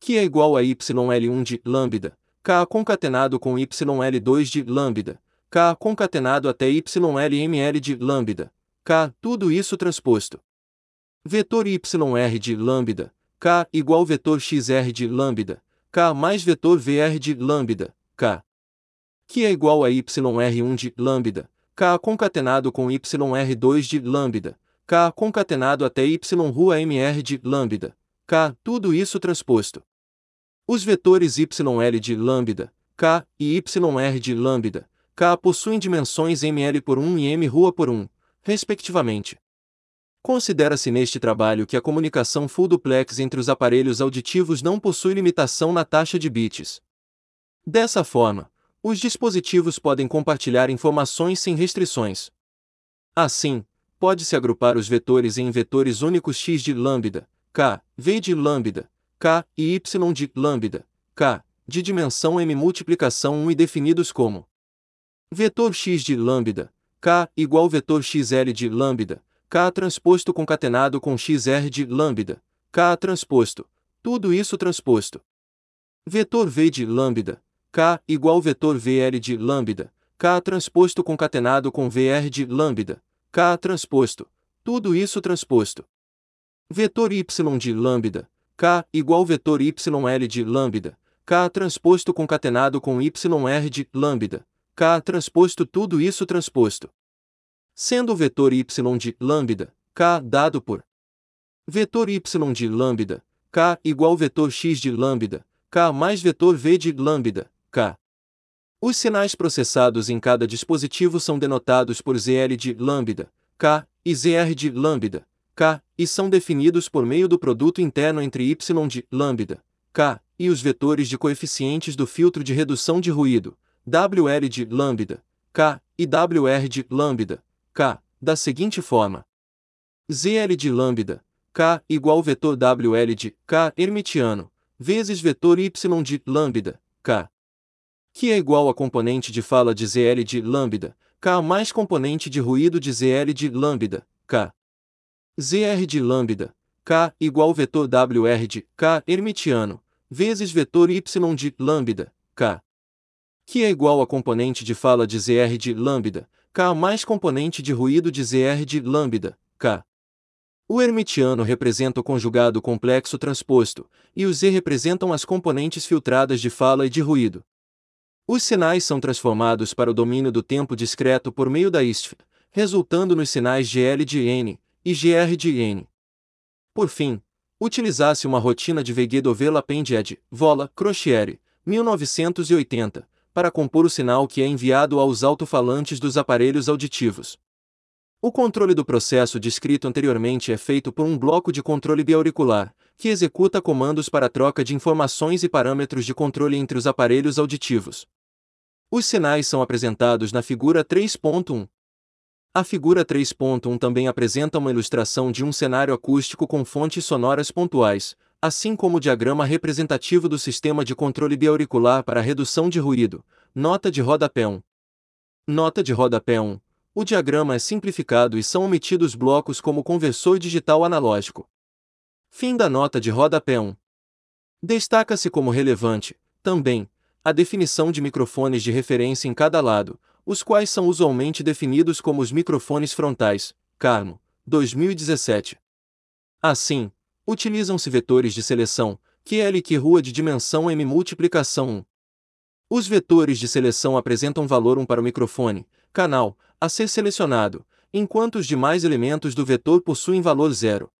Que é igual a YL1 de lambda, K concatenado com YL2 de lambda, K concatenado até YLML de lambda, K, tudo isso transposto. Vetor YR de lambda, K igual vetor XR de lambda, K mais vetor VR de lambda, K. Que é igual a YR1 de lambda, K concatenado com YR2 de lambda, K concatenado até Y rua MR de lambda, K, tudo isso transposto. Os vetores YL de lambda, K, e YR de lambda, K possuem dimensões ml por 1 e m rua por 1, respectivamente. Considera-se neste trabalho que a comunicação full duplex entre os aparelhos auditivos não possui limitação na taxa de bits. Dessa forma, os dispositivos podem compartilhar informações sem restrições. Assim, pode-se agrupar os vetores em vetores únicos x de lambda, k, v de lambda, k e y de lambda, k, de dimensão m multiplicação 1 e definidos como vetor x de lambda, k igual vetor xl de lambda, k transposto concatenado com xr de lambda, k transposto, tudo isso transposto. Vetor v de lambda, k igual vetor vl de lambda, k transposto concatenado com vr de lambda, K transposto. Tudo isso transposto. Vetor y de lambda. K igual vetor YL de lambda. K transposto concatenado com YR de lambda. K transposto tudo isso transposto. Sendo o vetor y de lambda, K dado por vetor y de lambda, K igual vetor x de lambda, K mais vetor v de lambda, K. Os sinais processados em cada dispositivo são denotados por ZL de lambda, K, e ZR de lambda, K, e são definidos por meio do produto interno entre Y de lambda, K, e os vetores de coeficientes do filtro de redução de ruído, WL de lambda, K, e WR de lambda, K, da seguinte forma: ZL de lambda, K igual vetor WL de K hermitiano, vezes vetor Y de lambda, K que é igual a componente de fala de ZL de lambda, K mais componente de ruído de ZL de lambda, K. ZR de lambda, K igual vetor WR de K hermitiano, vezes vetor Y de lambda, K. Que é igual a componente de fala de ZR de lambda, K mais componente de ruído de ZR de lambda, K. O hermitiano representa o conjugado complexo transposto, e o Z representam as componentes filtradas de fala e de ruído. Os sinais são transformados para o domínio do tempo discreto por meio da ISF, resultando nos sinais GL de N e GR de N. Por fim, utilizasse uma rotina de Veguedovela Pendied, Vola, Crochiere, 1980, para compor o sinal que é enviado aos alto-falantes dos aparelhos auditivos. O controle do processo descrito anteriormente é feito por um bloco de controle biauricular, que executa comandos para troca de informações e parâmetros de controle entre os aparelhos auditivos. Os sinais são apresentados na figura 3.1. A figura 3.1 também apresenta uma ilustração de um cenário acústico com fontes sonoras pontuais, assim como o diagrama representativo do sistema de controle biauricular para redução de ruído. Nota de rodapé 1. Nota de rodapé 1. o diagrama é simplificado e são omitidos blocos como conversor digital analógico. Fim da nota de rodapé 1. Destaca-se como relevante, também, a definição de microfones de referência em cada lado, os quais são usualmente definidos como os microfones frontais, Carmo, 2017. Assim, utilizam-se vetores de seleção, QL que rua de dimensão M multiplicação 1. Os vetores de seleção apresentam valor 1 para o microfone, canal, a ser selecionado, enquanto os demais elementos do vetor possuem valor 0.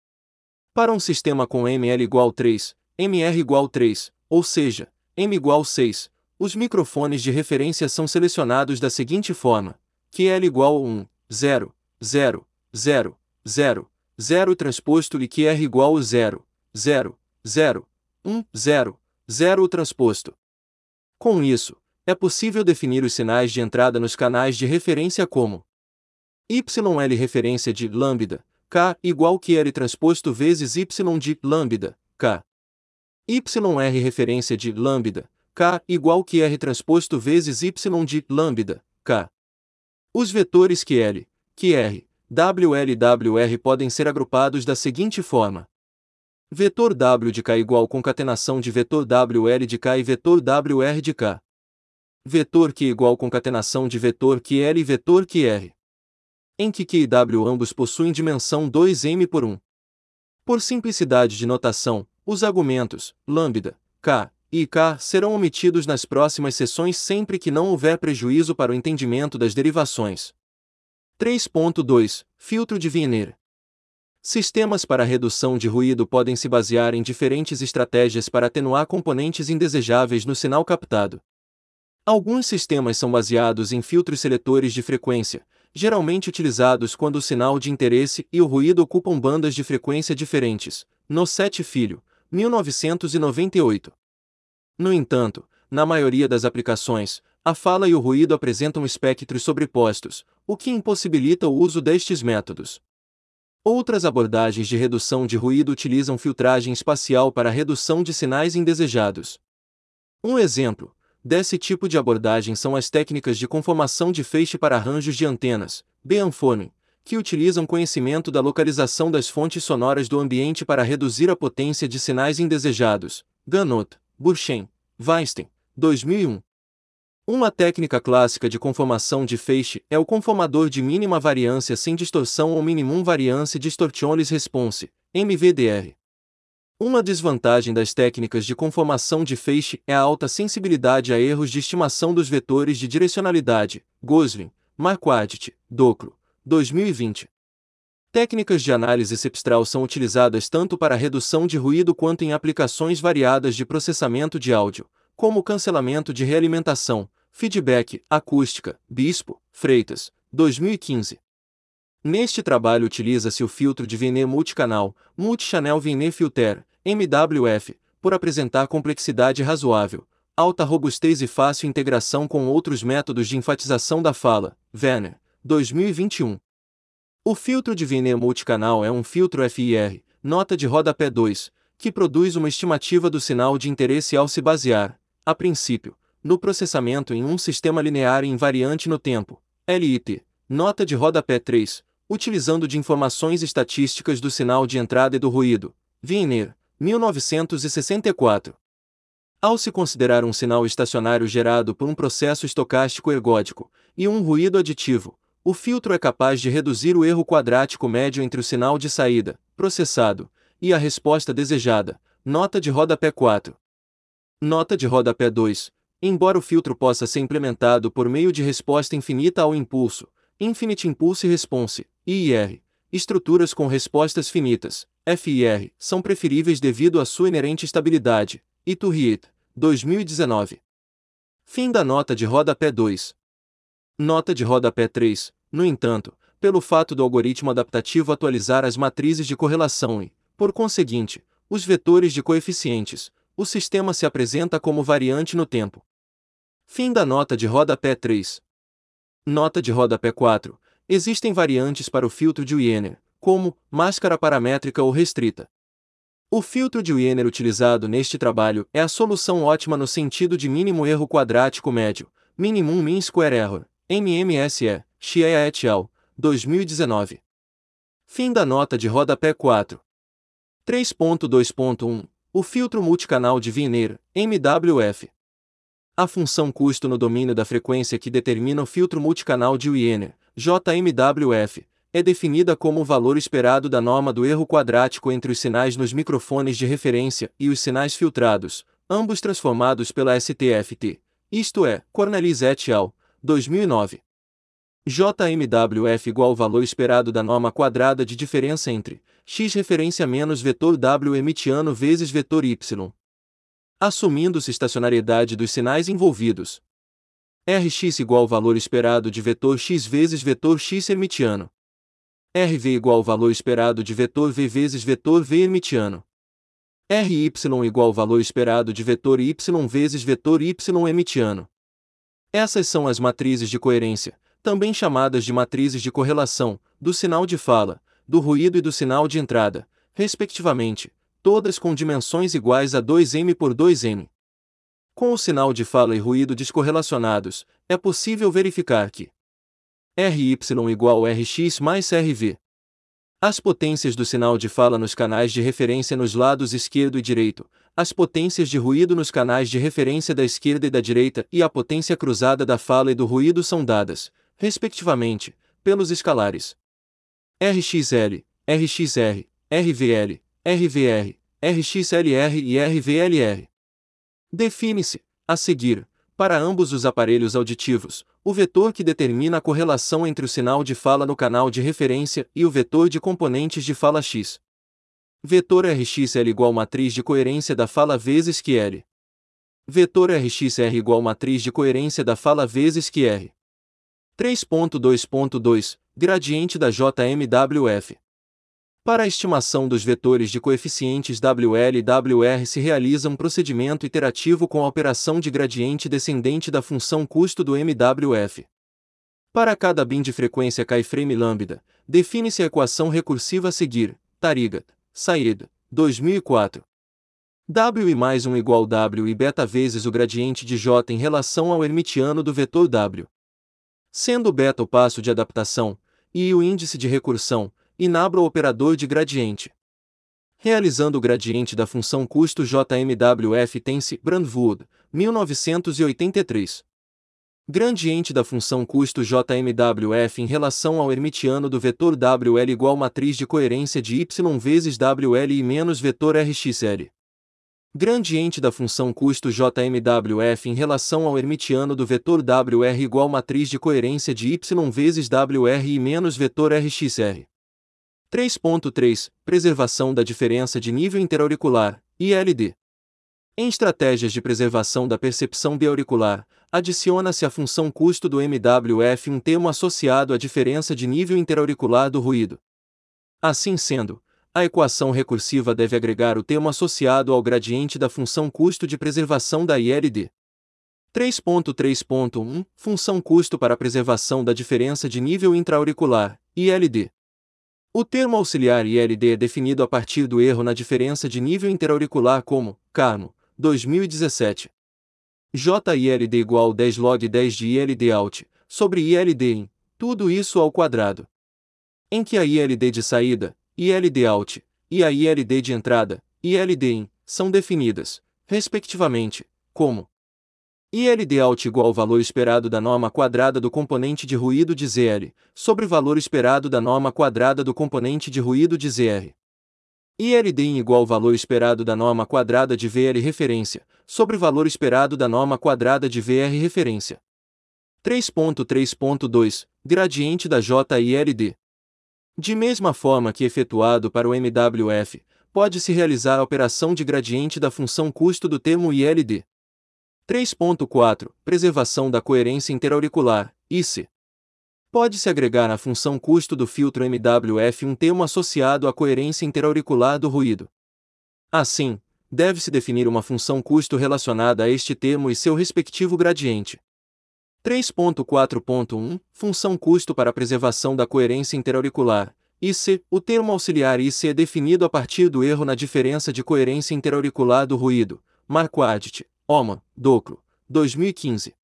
Para um sistema com ML igual 3, MR igual 3, ou seja, M igual 6, os microfones de referência são selecionados da seguinte forma: QL igual 1, 0, 0, 0, 0, 0 transposto e QR igual 0, 0, 0, 1, 0, 0 transposto. Com isso, é possível definir os sinais de entrada nos canais de referência como YL referência de lambda, K igual QR transposto vezes Y de lambda, K. YR referência de lambda, K igual que R transposto vezes Y de lambda, K. Os vetores QL, QR, WL e WR podem ser agrupados da seguinte forma. Vetor W de K igual concatenação de vetor WL de K e vetor WR de K. Vetor Q igual concatenação de vetor QL e vetor QR. Em que Q e W ambos possuem dimensão 2m por 1. Por simplicidade de notação, os argumentos, lambda, K, e K serão omitidos nas próximas sessões sempre que não houver prejuízo para o entendimento das derivações. 3.2 Filtro de Wiener Sistemas para redução de ruído podem se basear em diferentes estratégias para atenuar componentes indesejáveis no sinal captado. Alguns sistemas são baseados em filtros seletores de frequência, geralmente utilizados quando o sinal de interesse e o ruído ocupam bandas de frequência diferentes. No 7 Filho, 1998. No entanto, na maioria das aplicações, a fala e o ruído apresentam espectros sobrepostos, o que impossibilita o uso destes métodos. Outras abordagens de redução de ruído utilizam filtragem espacial para redução de sinais indesejados. Um exemplo desse tipo de abordagem são as técnicas de conformação de feixe para arranjos de antenas, beamforming, que utilizam conhecimento da localização das fontes sonoras do ambiente para reduzir a potência de sinais indesejados. Ganot, Burchen, Weinstein, 2001. Uma técnica clássica de conformação de feixe é o conformador de mínima variância sem distorção ou minimum variância distortionless response, MVDR. Uma desvantagem das técnicas de conformação de feixe é a alta sensibilidade a erros de estimação dos vetores de direcionalidade, Gosling, Marquardt, Doclo, 2020. Técnicas de análise cepstral são utilizadas tanto para redução de ruído quanto em aplicações variadas de processamento de áudio, como cancelamento de realimentação, feedback, acústica, Bispo, Freitas, 2015. Neste trabalho utiliza-se o filtro de Vienney multicanal, Multichannel Vienney Filter, MWF, por apresentar complexidade razoável, alta robustez e fácil integração com outros métodos de enfatização da fala, Werner, 2021. O filtro de Vienney multicanal é um filtro FIR, nota de rodapé 2, que produz uma estimativa do sinal de interesse ao se basear, a princípio, no processamento em um sistema linear e invariante no tempo, LIT, nota de rodapé 3, utilizando de informações estatísticas do sinal de entrada e do ruído, Wiener, 1964. Ao se considerar um sinal estacionário gerado por um processo estocástico ergódico e um ruído aditivo, o filtro é capaz de reduzir o erro quadrático médio entre o sinal de saída, processado, e a resposta desejada. Nota de rodapé 4. Nota de rodapé 2. Embora o filtro possa ser implementado por meio de resposta infinita ao impulso, Infinite Impulse Response, IIR, estruturas com respostas finitas, FIR, são preferíveis devido à sua inerente estabilidade. Iturriet, 2019. Fim da nota de rodapé 2. Nota de rodapé 3. No entanto, pelo fato do algoritmo adaptativo atualizar as matrizes de correlação e, por conseguinte, os vetores de coeficientes, o sistema se apresenta como variante no tempo. Fim da nota de rodapé 3. Nota de rodapé 4. Existem variantes para o filtro de Wiener, como máscara paramétrica ou restrita. O filtro de Wiener utilizado neste trabalho é a solução ótima no sentido de mínimo erro quadrático médio, minimum mean square error, MMSE, Xia et al., 2019. Fim da nota de rodapé 4. 3.2.1 O filtro multicanal de Wiener, MWF. A função custo no domínio da frequência que determina o filtro multicanal de Wiener, JMWF, é definida como o valor esperado da norma do erro quadrático entre os sinais nos microfones de referência e os sinais filtrados, ambos transformados pela STFT, isto é, Cornelis et al., 2009. JMWF igual valor esperado da norma quadrada de diferença entre x referência menos vetor W emitiano vezes vetor Y. Assumindo-se estacionariedade dos sinais envolvidos. Rx igual valor esperado de vetor x vezes vetor x emitiano. RV igual valor esperado de vetor V vezes vetor V emitiano. RY igual valor esperado de vetor Y vezes vetor Y emitiano. Essas são as matrizes de coerência, também chamadas de matrizes de correlação, do sinal de fala, do ruído e do sinal de entrada, respectivamente, todas com dimensões iguais a 2m por 2m. Com o sinal de fala e ruído descorrelacionados, é possível verificar que RY igual Rx mais RV. As potências do sinal de fala nos canais de referência nos lados esquerdo e direito, as potências de ruído nos canais de referência da esquerda e da direita e a potência cruzada da fala e do ruído são dadas, respectivamente, pelos escalares RXL, RXR, RVL, RVR, RXLR e RVLR. Define-se, a seguir, para ambos os aparelhos auditivos, o vetor que determina a correlação entre o sinal de fala no canal de referência e o vetor de componentes de fala x. Vetor RXL igual matriz de coerência da fala vezes que L. Vetor RXR igual matriz de coerência da fala vezes que R. 3.2.2 Gradiente da JMWF para a estimação dos vetores de coeficientes WL e WR se realiza um procedimento iterativo com a operação de gradiente descendente da função custo do MWF. Para cada bin de frequência kframe lambda, define-se a equação recursiva a seguir, Tariga, Said, 2004. W e mais 1 igual W e beta vezes o gradiente de J em relação ao hermitiano do vetor W. Sendo beta o passo de adaptação, e o índice de recursão, inabra o operador de gradiente. Realizando o gradiente da função custo JMWF tem-se Brandwood, 1983. Gradiente da função custo JMWF em relação ao hermitiano do vetor WL igual matriz de coerência de y vezes WL e menos vetor RXL. Gradiente da função custo JMWF em relação ao hermitiano do vetor WR igual matriz de coerência de y vezes WR e menos vetor RXR. 3.3 Preservação da diferença de nível interauricular, ILD. Em estratégias de preservação da percepção biauricular, adiciona-se à função custo do MWF um termo associado à diferença de nível interauricular do ruído. Assim sendo, a equação recursiva deve agregar o termo associado ao gradiente da função custo de preservação da ILD. 3.3.1 Função custo para preservação da diferença de nível intraauricular, ILD. O termo auxiliar ILD é definido a partir do erro na diferença de nível interauricular como, Carmo, 2017. JILD igual 10 log 10 de ILD out, sobre ILD in, tudo isso ao quadrado. Em que a ILD de saída, ILD out, e a ILD de entrada, ILD in, são definidas, respectivamente, como ILD out igual ao valor esperado da norma quadrada do componente de ruído de ZL, sobre o valor esperado da norma quadrada do componente de ruído de ZR. ILD in igual ao valor esperado da norma quadrada de VL referência, sobre o valor esperado da norma quadrada de VR referência. 3.3.2 Gradiente da JILD. De mesma forma que efetuado para o MWF, pode-se realizar a operação de gradiente da função custo do termo ILD. 3.4 Preservação da coerência interauricular, IC. Pode-se agregar à função custo do filtro MWF um termo associado à coerência interauricular do ruído. Assim, deve-se definir uma função custo relacionada a este termo e seu respectivo gradiente. 3.4.1 Função custo para preservação da coerência interauricular, IC. O termo auxiliar IC é definido a partir do erro na diferença de coerência interauricular do ruído, Marquardt, Oman, Doclo, 2015.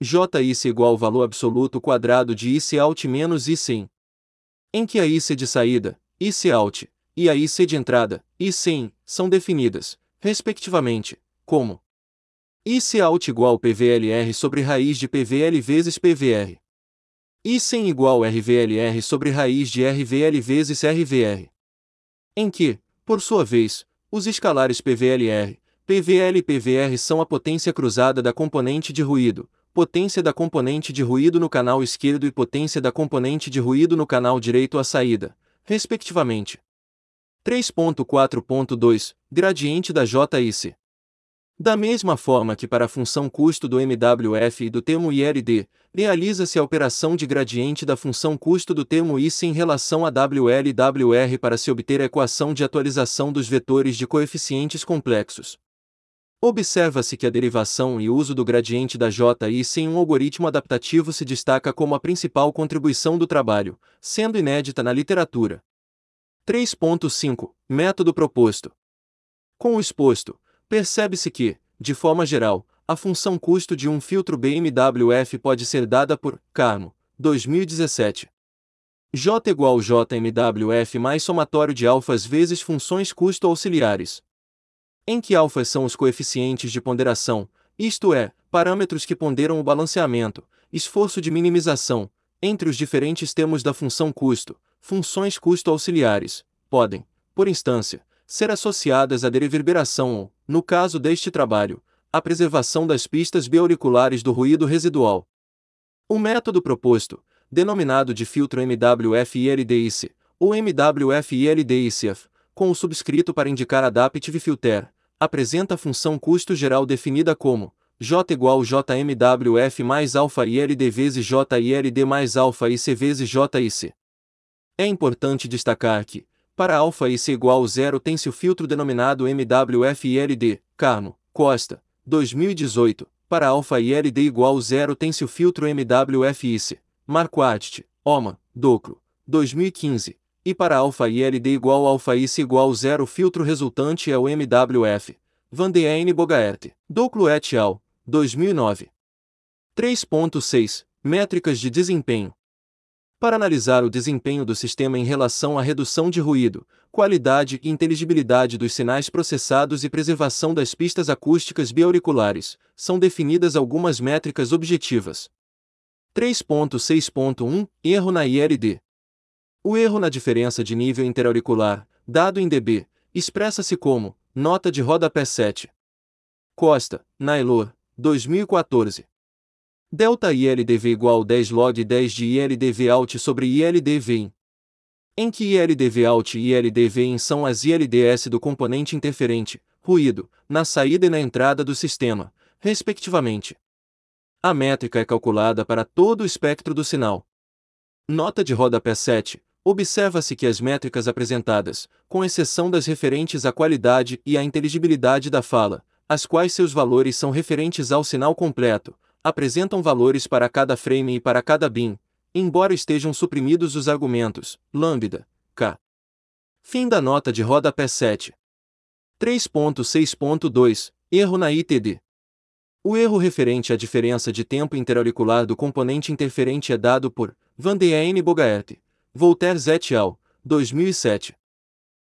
JIC igual valor absoluto quadrado de IC out menos IC. Em que a IC de saída, IC out, e a IC de entrada, IC in, são definidas, respectivamente, como IC out igual PVLR sobre raiz de PVL vezes PVR. IC in igual RVLR sobre raiz de RVL vezes RVR. Em que, por sua vez, os escalares PVLR, PVL e PVR são a potência cruzada da componente de ruído, potência da componente de ruído no canal esquerdo e potência da componente de ruído no canal direito à saída, respectivamente. 3.4.2 Gradiente da JIC. Da mesma forma que para a função custo do MWF e do termo ILD, realiza-se a operação de gradiente da função custo do termo IC em relação a WL e WR para se obter a equação de atualização dos vetores de coeficientes complexos. Observa-se que a derivação e uso do gradiente da JIC em um algoritmo adaptativo se destaca como a principal contribuição do trabalho, sendo inédita na literatura. 3.5 Método proposto. Com o exposto, percebe-se que, de forma geral, a função custo de um filtro BMWF pode ser dada por Carmo, 2017. J igual JMWF mais somatório de alfas vezes funções custo auxiliares em que alfas são os coeficientes de ponderação, isto é, parâmetros que ponderam o balanceamento, esforço de minimização, entre os diferentes termos da função custo, funções custo auxiliares, podem, por instância, ser associadas à reverberação ou, no caso deste trabalho, à preservação das pistas biauriculares do ruído residual. O método proposto, denominado de filtro MWF-ILDIC, ou MWF-ILDICF, com o subscrito para indicar Adaptive Filter, apresenta a função custo geral definida como J igual JMWF mais alfa ILD vezes JILD mais alfa IC vezes JIC. É importante destacar que, para alfa IC igual zero tem-se o filtro denominado MWF ILD, Carmo, Costa, 2018, para alfa ILD igual zero tem-se o filtro MWF IC, Marco Adit, OMA, Docro, 2015, e para alfa ILD igual alfa IC igual zero o filtro resultante é o MWF. Van de Eyne Bogaert, Doclo et al., 2009. 3.6 Métricas de desempenho. Para analisar o desempenho do sistema em relação à redução de ruído, qualidade e inteligibilidade dos sinais processados e preservação das pistas acústicas biauriculares, são definidas algumas métricas objetivas. 3.6.1 Erro na ILD. O erro na diferença de nível interauricular, dado em dB, expressa-se como nota de rodapé 7. Costa, Nailor, 2014. Delta ILDV igual 10 log 10 de ILDV out sobre ILDV in. Em que ILDV out e ILDV in são as ILDS do componente interferente, ruído, na saída e na entrada do sistema, respectivamente. A métrica é calculada para todo o espectro do sinal. Nota de rodapé 7, Observa-se que as métricas apresentadas, com exceção das referentes à qualidade e à inteligibilidade da fala, as quais seus valores são referentes ao sinal completo, apresentam valores para cada frame e para cada bin, embora estejam suprimidos os argumentos lambda, k. Fim da nota de rodapé 7. 3.6.2 Erro na ITD. O erro referente à diferença de tempo interauricular do componente interferente é dado por Van de Eyne Bogaert, Voltaire et al., 2007.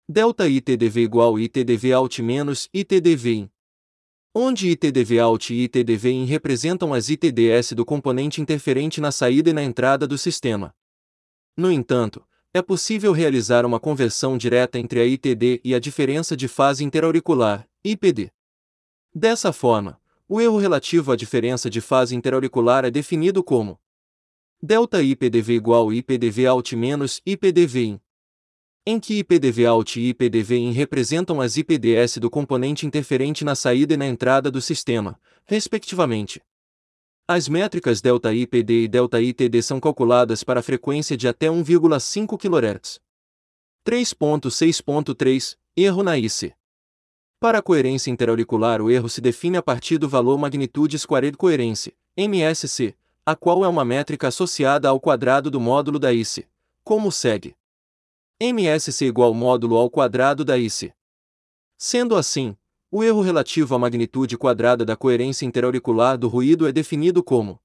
Delta ITDV igual ITDV out menos ITDV in. Onde ITDV out e ITDV in representam as ITDS do componente interferente na saída e na entrada do sistema. No entanto, é possível realizar uma conversão direta entre a ITD e a diferença de fase interauricular, IPD. Dessa forma, o erro relativo à diferença de fase interauricular é definido como Delta IPDV igual IPDV out menos IPDV in. Em que IPDV out e IPDV in representam as IPDS do componente interferente na saída e na entrada do sistema, respectivamente. As métricas delta IPD e delta ITD são calculadas para a frequência de até 1,5 kHz. 3.6.3 Erro na IC. Para a coerência interauricular, o erro se define a partir do valor magnitude squared coerência, MSC, a qual é uma métrica associada ao quadrado do módulo da ICE, como segue. MSC igual módulo ao quadrado da ICE. Sendo assim, o erro relativo à magnitude quadrada da coerência interauricular do ruído é definido como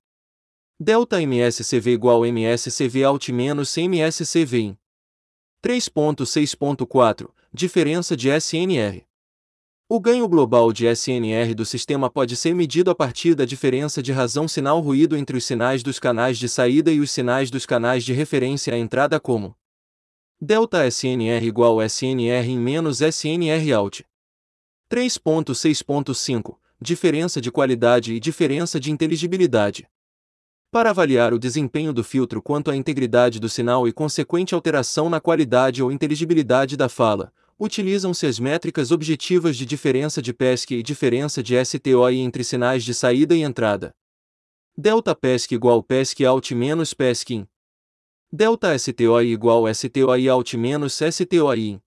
Delta MSCV igual MSCV alt menos MSCV in. 3.6.4 Diferença de SNR. O ganho global de SNR do sistema pode ser medido a partir da diferença de razão sinal-ruído entre os sinais dos canais de saída e os sinais dos canais de referência à entrada como delta SNR igual SNR em menos SNR out. 3.6.5 Diferença de qualidade e diferença de inteligibilidade. Para avaliar o desempenho do filtro quanto à integridade do sinal e consequente alteração na qualidade ou inteligibilidade da fala, utilizam-se as métricas objetivas de diferença de PESC e diferença de STOI entre sinais de saída e entrada. Delta PESC igual PESC out menos PESC in. Delta STOI igual STOI out menos STOI in.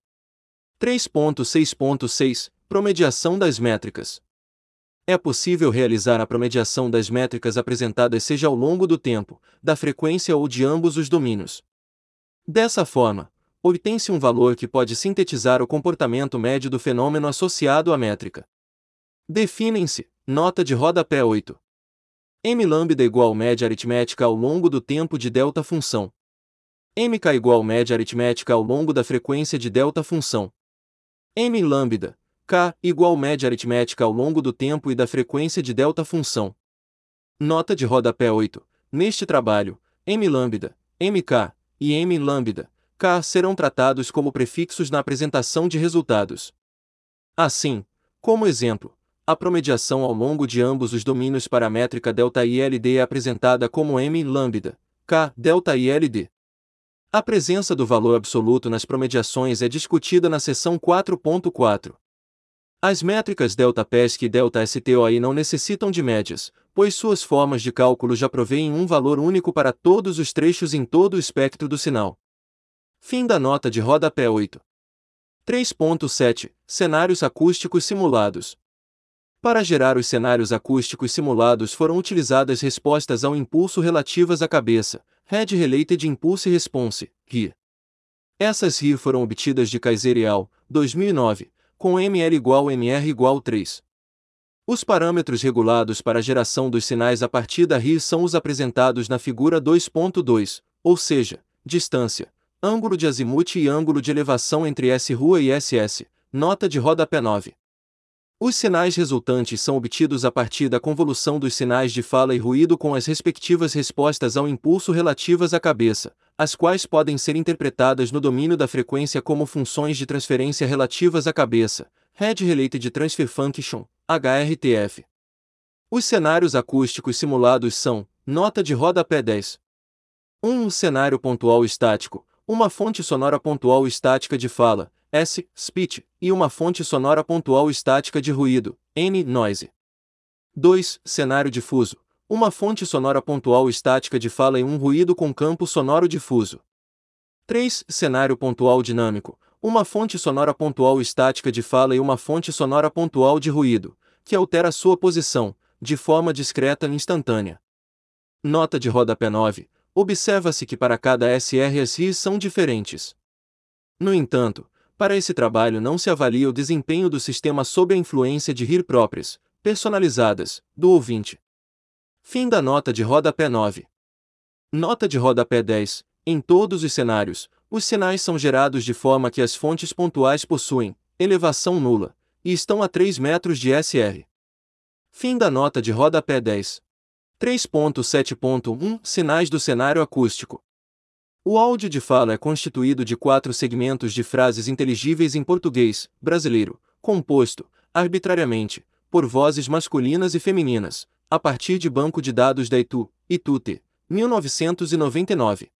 3.6.6 Promediação das métricas. É possível realizar a promediação das métricas apresentadas seja ao longo do tempo, da frequência ou de ambos os domínios. Dessa forma, obtém-se um valor que pode sintetizar o comportamento médio do fenômeno associado à métrica. Definem-se, nota de rodapé 8. M lambda igual média aritmética ao longo do tempo de delta função. MK igual média aritmética ao longo da frequência de delta função. M lambda, K igual média aritmética ao longo do tempo e da frequência de delta função. Nota de rodapé 8. Neste trabalho, m lambda, mk e m lambda, k serão tratados como prefixos na apresentação de resultados. Assim, como exemplo, a promediação ao longo de ambos os domínios para a métrica delta ILD é apresentada como m lambda, k delta ILD. A presença do valor absoluto nas promediações é discutida na seção 4.4. As métricas ΔPESC e ΔSTOI não necessitam de médias, pois suas formas de cálculo já provêm um valor único para todos os trechos em todo o espectro do sinal. Fim da nota de rodapé 8. 3.7 Cenários acústicos simulados. Para gerar os cenários acústicos simulados foram utilizadas respostas ao impulso relativas à cabeça, Head Related Impulse Response, RI. Essas RI foram obtidas de Kaiser et al., 2009, com ML igual MR igual 3. Os parâmetros regulados para a geração dos sinais a partir da RI são os apresentados na figura 2.2, ou seja, distância, ângulo de azimuth e ângulo de elevação entre S rua e SS, nota de rodapé 9. Os sinais resultantes são obtidos a partir da convolução dos sinais de fala e ruído com as respectivas respostas ao impulso relativas à cabeça, as quais podem ser interpretadas no domínio da frequência como funções de transferência relativas à cabeça, Head Related Transfer Function, HRTF. Os cenários acústicos simulados são, nota de rodapé 10. 1. Um cenário pontual estático, uma fonte sonora pontual estática de fala, S. Speech, e uma fonte sonora pontual estática de ruído, N. Noise. 2. Cenário difuso. Uma fonte sonora pontual estática de fala e um ruído com campo sonoro difuso. 3. Cenário pontual dinâmico. Uma fonte sonora pontual estática de fala e uma fonte sonora pontual de ruído, que altera sua posição, de forma discreta e instantânea. Nota de rodapé 9. Observa-se que para cada SR as RIs são diferentes. No entanto, para esse trabalho não se avalia o desempenho do sistema sob a influência de RIR próprias, personalizadas, do ouvinte. Fim da nota de rodapé 9. Nota de rodapé 10. Em todos os cenários, os sinais são gerados de forma que as fontes pontuais possuem elevação nula e estão a 3 metros de SR. Fim da nota de rodapé 10. 3.7.1 Sinais do cenário acústico. O áudio de fala é constituído de quatro segmentos de frases inteligíveis em português brasileiro, composto, arbitrariamente, por vozes masculinas e femininas, a partir de banco de dados da Itu, Itute, 1999.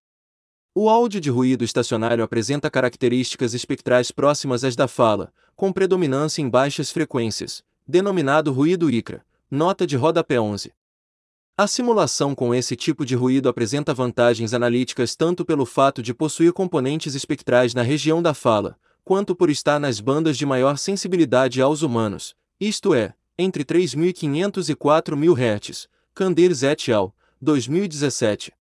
O áudio de ruído estacionário apresenta características espectrais próximas às da fala, com predominância em baixas frequências, denominado ruído ICRA, nota de rodapé 11. A simulação com esse tipo de ruído apresenta vantagens analíticas tanto pelo fato de possuir componentes espectrais na região da fala, quanto por estar nas bandas de maior sensibilidade aos humanos, isto é, entre 3.500 e 4.000 Hz, Candeirs et al., 2017.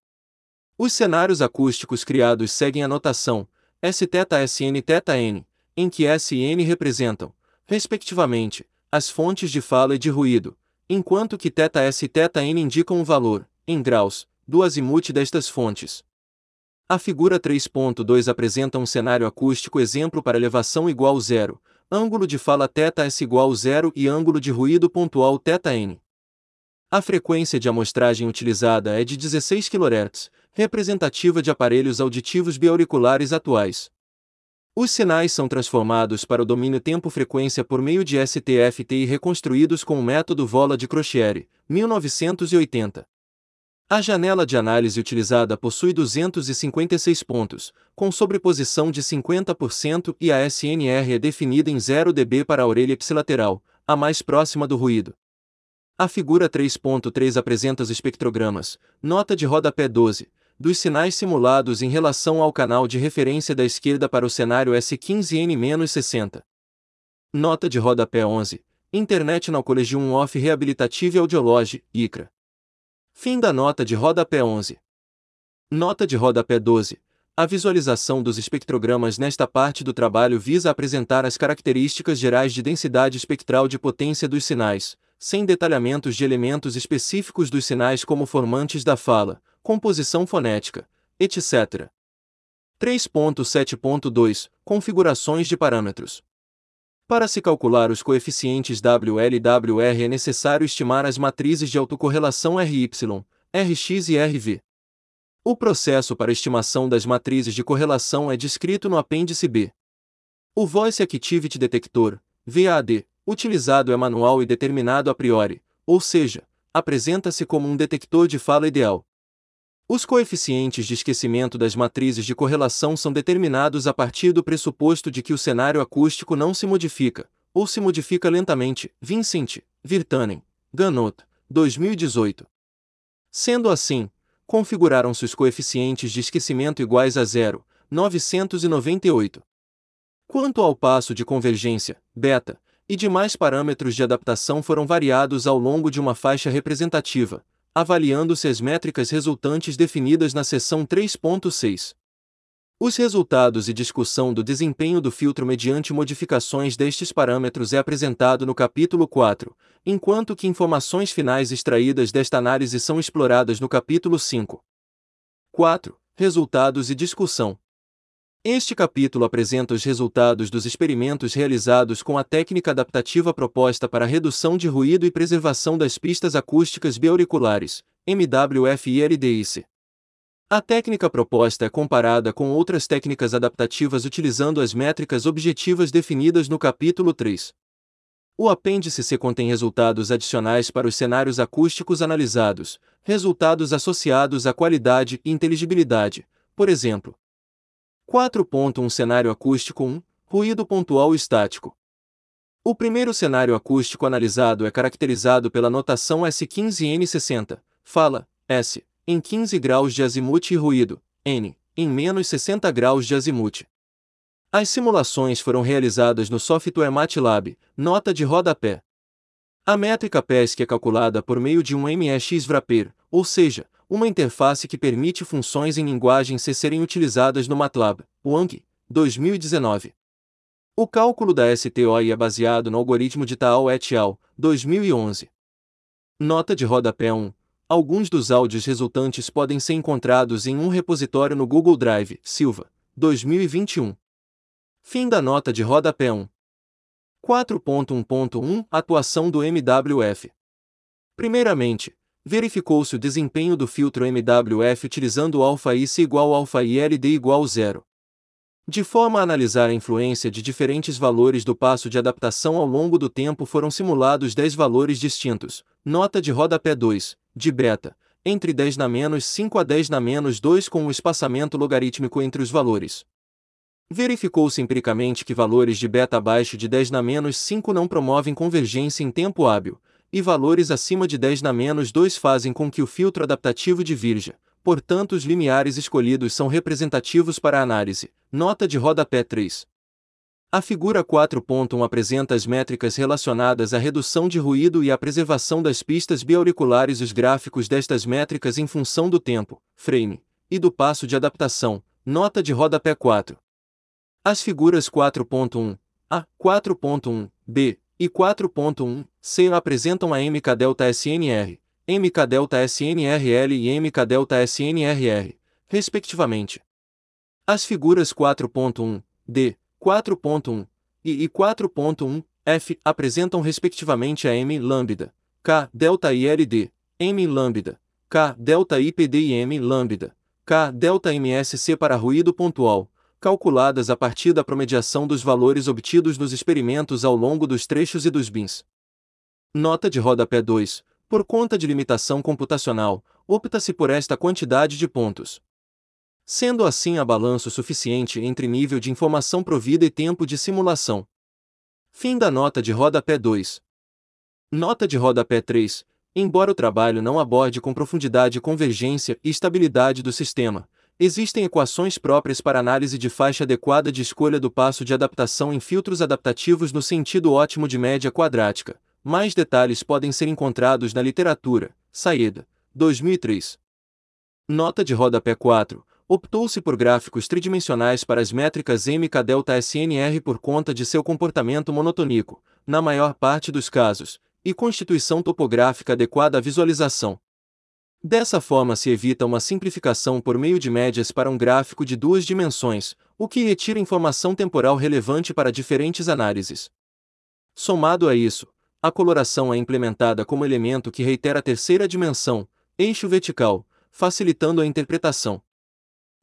Os cenários acústicos criados seguem a notação SθSN-θN, em que S e N representam, respectivamente, as fontes de fala e de ruído, enquanto que θS e θN indicam o valor, em graus, do azimuth destas fontes. A figura 3.2 apresenta um cenário acústico exemplo para elevação igual zero, ângulo de fala θs igual zero e ângulo de ruído pontual θn. A frequência de amostragem utilizada é de 16 kHz, representativa de aparelhos auditivos biauriculares atuais. Os sinais são transformados para o domínio tempo-frequência por meio de STFT e reconstruídos com o método Vola de Crociere, 1980. A janela de análise utilizada possui 256 pontos, com sobreposição de 50% e a SNR é definida em 0 dB para a orelha ipsilateral, a mais próxima do ruído. A figura 3.3 apresenta os espectrogramas, nota de rodapé 12, dos sinais simulados em relação ao canal de referência da esquerda para o cenário S15N-60. Nota de rodapé 11, Internet na Collegium of Rehabilitative Audiology, ICRA. Fim da nota de rodapé 11. Nota de rodapé 12. A visualização dos espectrogramas nesta parte do trabalho visa apresentar as características gerais de densidade espectral de potência dos sinais, sem detalhamentos de elementos específicos dos sinais como formantes da fala, composição fonética, etc. 3.7.2 Configurações de parâmetros. Para se calcular os coeficientes WL e WR é necessário estimar as matrizes de autocorrelação RY, Rx e Rv. O processo para estimação das matrizes de correlação é descrito no apêndice B. O Voice Activity Detector, VAD, utilizado é manual e determinado a priori, ou seja, apresenta-se como um detector de fala ideal. Os coeficientes de esquecimento das matrizes de correlação são determinados a partir do pressuposto de que o cenário acústico não se modifica, ou se modifica lentamente. Vincent, Virtanen, Ganot, 2018. Sendo assim, configuraram-se os coeficientes de esquecimento iguais a zero, 998. Quanto ao passo de convergência, beta, e demais parâmetros de adaptação foram variados ao longo de uma faixa representativa, avaliando-se as métricas resultantes definidas na seção 3.6. Os resultados e discussão do desempenho do filtro mediante modificações destes parâmetros é apresentado no capítulo 4, enquanto que informações finais extraídas desta análise são exploradas no capítulo 5. 4. Resultados e discussão. Este capítulo apresenta os resultados dos experimentos realizados com a técnica adaptativa proposta para redução de ruído e preservação das pistas acústicas biauriculares, MWF-ILDIC. A técnica proposta é comparada com outras técnicas adaptativas utilizando as métricas objetivas definidas no capítulo 3. O apêndice C contém resultados adicionais para os cenários acústicos analisados, resultados associados à qualidade e inteligibilidade, por exemplo, 4.1 Cenário acústico 1 Ruído pontual estático. O primeiro cenário acústico analisado é caracterizado pela notação S15N60, fala, S, em 15 graus de azimuth e ruído, N, em menos 60 graus de azimuth. As simulações foram realizadas no software MATLAB, nota de rodapé. A métrica PESC é calculada por meio de um MSX-Wrapper, ou seja, uma interface que permite funções em linguagem C serem utilizadas no MATLAB, WANG, 2019. O cálculo da STOI é baseado no algoritmo de Taal et al., 2011. Nota de rodapé 1. Alguns dos áudios resultantes podem ser encontrados em um repositório no Google Drive, Silva, 2021. Fim da nota de rodapé 1. 4.1.1 Atuação do MWF. Primeiramente, verificou-se o desempenho do filtro MWF utilizando alfa-IC igual alfa-ILD igual zero. De forma a analisar a influência de diferentes valores do passo de adaptação ao longo do tempo foram simulados 10 valores distintos, nota de rodapé 2, de beta, entre 10 na menos 5 a 10 na menos 2 com um espaçamento logarítmico entre os valores. Verificou-se empiricamente que valores de beta abaixo de 10 na menos 5 não promovem convergência em tempo hábil, e valores acima de 10 na menos 2 fazem com que o filtro adaptativo divirja, portanto os limiares escolhidos são representativos para a análise. Nota de rodapé 3. A figura 4.1 apresenta as métricas relacionadas à redução de ruído e à preservação das pistas biauriculares. Os gráficos destas métricas em função do tempo, frame, e do passo de adaptação. Nota de rodapé 4. As figuras 4.1, A, 4.1, B, e 4.1 C apresentam a MK delta SNR, MK delta SNRL e MK delta SNRR, respectivamente. As figuras 4.1, D, 4.1 e I 4.1, F apresentam respectivamente a M lambda, K delta ILD, M lambda, K delta IPD e M lambda, K delta MSC para ruído pontual, calculadas a partir da promediação dos valores obtidos nos experimentos ao longo dos trechos e dos bins. Nota de rodapé 2. Por conta de limitação computacional, opta-se por esta quantidade de pontos. Sendo assim a balanço suficiente entre nível de informação provida e tempo de simulação. Fim da nota de rodapé 2. Nota de rodapé 3. Embora o trabalho não aborde com profundidade convergência e estabilidade do sistema, existem equações próprias para análise de faixa adequada de escolha do passo de adaptação em filtros adaptativos no sentido ótimo de média quadrática. Mais detalhes podem ser encontrados na literatura. Saída, 2003. Nota de rodapé 4. Optou-se por gráficos tridimensionais para as métricas MK delta SNR por conta de seu comportamento monotônico, na maior parte dos casos, e constituição topográfica adequada à visualização. Dessa forma se evita uma simplificação por meio de médias para um gráfico de duas dimensões, o que retira informação temporal relevante para diferentes análises. Somado a isso, a coloração é implementada como elemento que reitera a terceira dimensão, eixo vertical, facilitando a interpretação.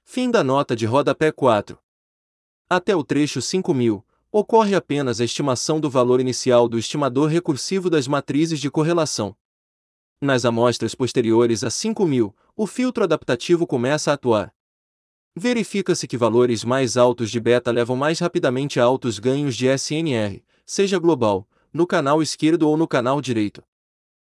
Fim da nota de rodapé 4. Até o trecho 5000, ocorre apenas a estimação do valor inicial do estimador recursivo das matrizes de correlação. Nas amostras posteriores a 5000, o filtro adaptativo começa a atuar. Verifica-se que valores mais altos de beta levam mais rapidamente a altos ganhos de SNR, seja global, no canal esquerdo ou no canal direito.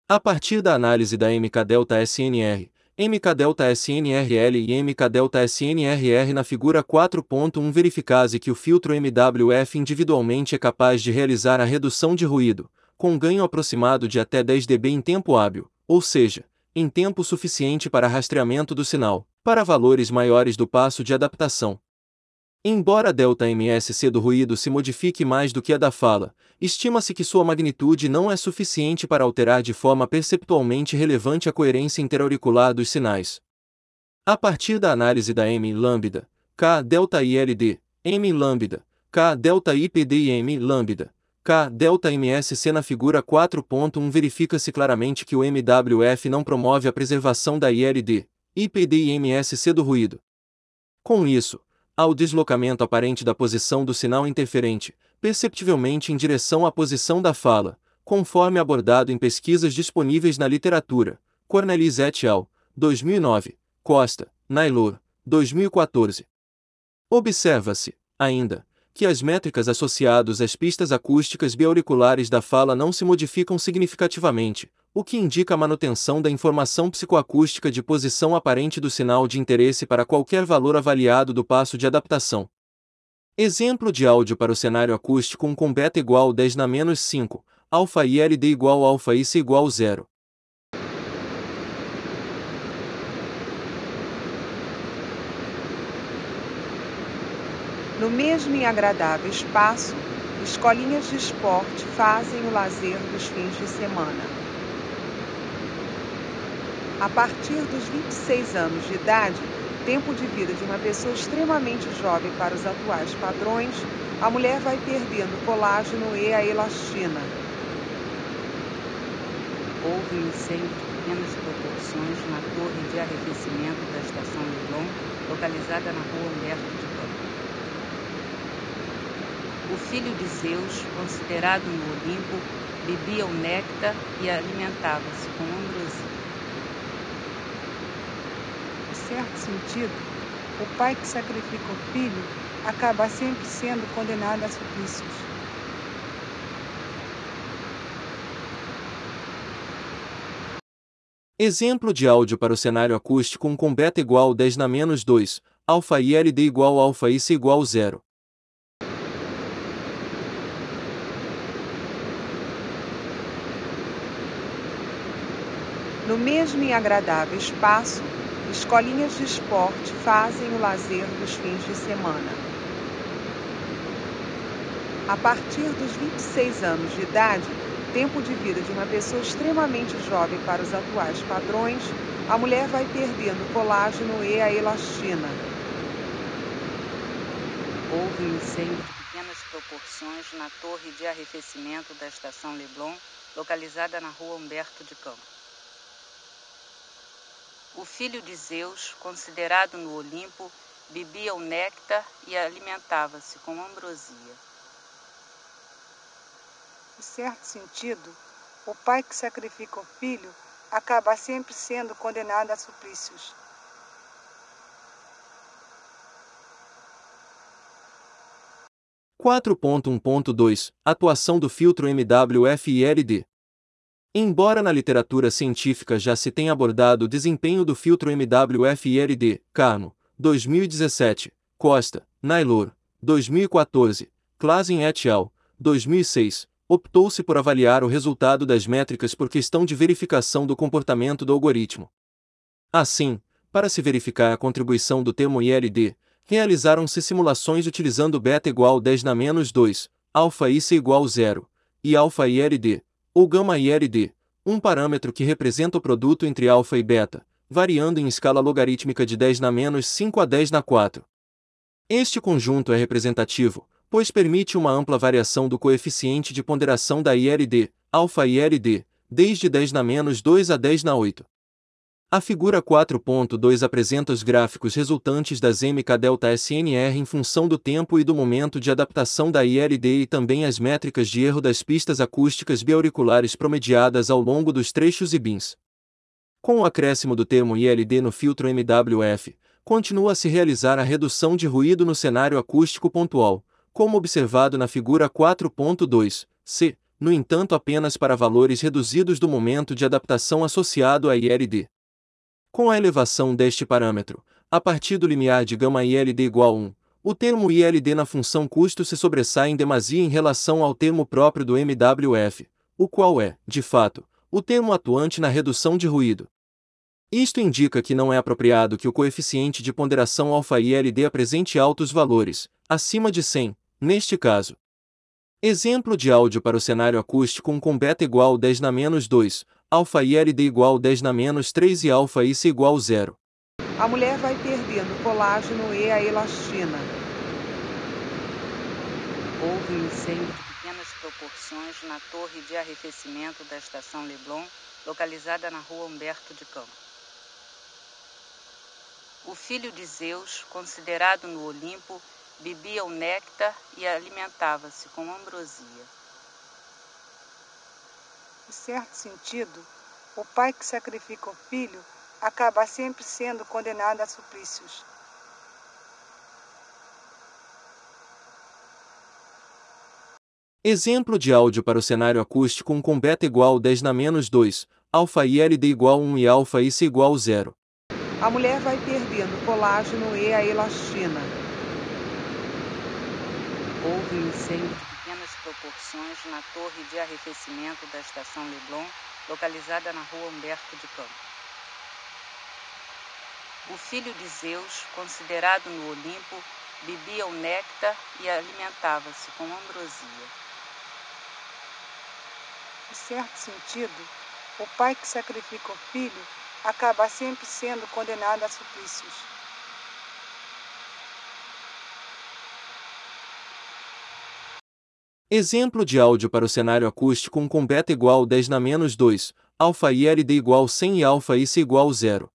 A partir da análise da MK-delta SNR, MK-delta SNRL e MK-delta SNRR na figura 4.1 verifica-se que o filtro MWF individualmente é capaz de realizar a redução de ruído, com ganho aproximado de até 10 dB em tempo hábil, ou seja, em tempo suficiente para rastreamento do sinal, para valores maiores do passo de adaptação. Embora a delta MSC do ruído se modifique mais do que a da fala, estima-se que sua magnitude não é suficiente para alterar de forma perceptualmente relevante a coerência interauricular dos sinais. A partir da análise da M lambda, K delta ILD, M lambda, K delta IPD e M lambda, K delta MSC na figura 4.1 verifica-se claramente que o MWF não promove a preservação da ILD, IPD e MSC do ruído. Com isso, há o deslocamento aparente da posição do sinal interferente, perceptivelmente em direção à posição da fala, conforme abordado em pesquisas disponíveis na literatura. Cornelis et al., 2009, Costa, Nailor, 2014. Observa-se, ainda, que as métricas associadas às pistas acústicas biauriculares da fala não se modificam significativamente, o que indica a manutenção da informação psicoacústica de posição aparente do sinal de interesse para qualquer valor avaliado do passo de adaptação. Exemplo de áudio para o cenário acústico um com beta igual 10 na menos 5, alfa LD igual alfa C igual 0. No mesmo e agradável espaço, escolinhas de esporte fazem o lazer dos fins de semana. A partir dos 26 anos de idade, tempo de vida de uma pessoa extremamente jovem para os atuais padrões, a mulher vai perdendo colágeno e a elastina. Houve incêndio de pequenas proporções na torre de arrefecimento da estação Leblon, localizada na rua Humberto de o filho de Zeus, considerado no Olimpo, bebia o néctar e alimentava-se com ambrosia. Em certo sentido, o pai que sacrifica o filho acaba sempre sendo condenado a suplícios. Exemplo de áudio para o cenário acústico um com beta igual 10 na menos 2, alfa e LD igual alfa e C igual 0. No mesmo e agradável espaço, escolinhas de esporte fazem o lazer dos fins de semana. A partir dos 26 anos de idade, tempo de vida de uma pessoa extremamente jovem para os atuais padrões, a mulher vai perdendo colágeno e a elastina. Houve um incêndio de pequenas proporções na torre de arrefecimento da estação Leblon, localizada na rua Humberto de Campos. O filho de Zeus, considerado no Olimpo, bebia o néctar e alimentava-se com ambrosia. Em certo sentido, o pai que sacrifica o filho acaba sempre sendo condenado a suplícios. Quatro ponto um ponto dois Atuação do filtro MWF-ILD Embora na literatura científica já se tenha abordado o desempenho do filtro MWF-ILD, Carmo, 2017, Costa, Nailor, 2014, Klassen et al., 2006, optou-se por avaliar o resultado das métricas por questão de verificação do comportamento do algoritmo. Assim, para se verificar a contribuição do termo ILD, realizaram-se simulações utilizando beta igual 10 na menos 2, alfa IC igual 0, e alfa ILD, ou gama ILD, um parâmetro que representa o produto entre alfa e beta, variando em escala logarítmica de 10 na menos 5 a 10 na 4. Este conjunto é representativo, pois permite uma ampla variação do coeficiente de ponderação da ILD, alfa ILD, desde 10 na menos 2 a 10 na 8. A figura 4.2 apresenta os gráficos resultantes das MK-delta-SNR em função do tempo e do momento de adaptação da ILD e também as métricas de erro das pistas acústicas biauriculares promediadas ao longo dos trechos e bins. Com o acréscimo do termo ILD no filtro MWF, continua a se realizar a redução de ruído no cenário acústico pontual, como observado na figura 4.2, c, no entanto apenas para valores reduzidos do momento de adaptação associado a ILD. Com a elevação deste parâmetro, a partir do limiar de gama ILD igual a 1, o termo ILD na função custo se sobressai em demasia em relação ao termo próprio do MWF, o qual é, de fato, o termo atuante na redução de ruído. Isto indica que não é apropriado que o coeficiente de ponderação alfa-ILD apresente altos valores, acima de 100, Neste caso, exemplo de áudio para o cenário acústico com beta igual 10 na menos 2, alfa ILD igual 10 na menos 3 e alfa IC igual 0. A mulher vai perdendo colágeno e a elastina. Houve incêndio de pequenas proporções na torre de arrefecimento da estação Leblon, localizada na rua Humberto de Campos. O filho de Zeus, considerado no Olimpo, bebia o néctar e alimentava-se com ambrosia. Certo sentido, o pai que sacrifica o filho acaba sempre sendo condenado a suplícios. Exemplo de áudio para o cenário acústico com beta igual 10 na menos 2, alfa ILD igual 1 e alfa IC igual 0. A mulher vai perdendo colágeno e a elastina. Houve incêndio proporções na torre de arrefecimento da estação Leblon, localizada na rua Humberto de Campos. O filho de Zeus, considerado no Olimpo, bebia o néctar e alimentava-se com ambrosia. Em certo sentido, o pai que sacrifica o filho acaba sempre sendo condenado a suplícios. Exemplo de áudio para o cenário acústico com beta igual 10 na menos 2, alfa ILD igual 100 e alfa IC igual 0.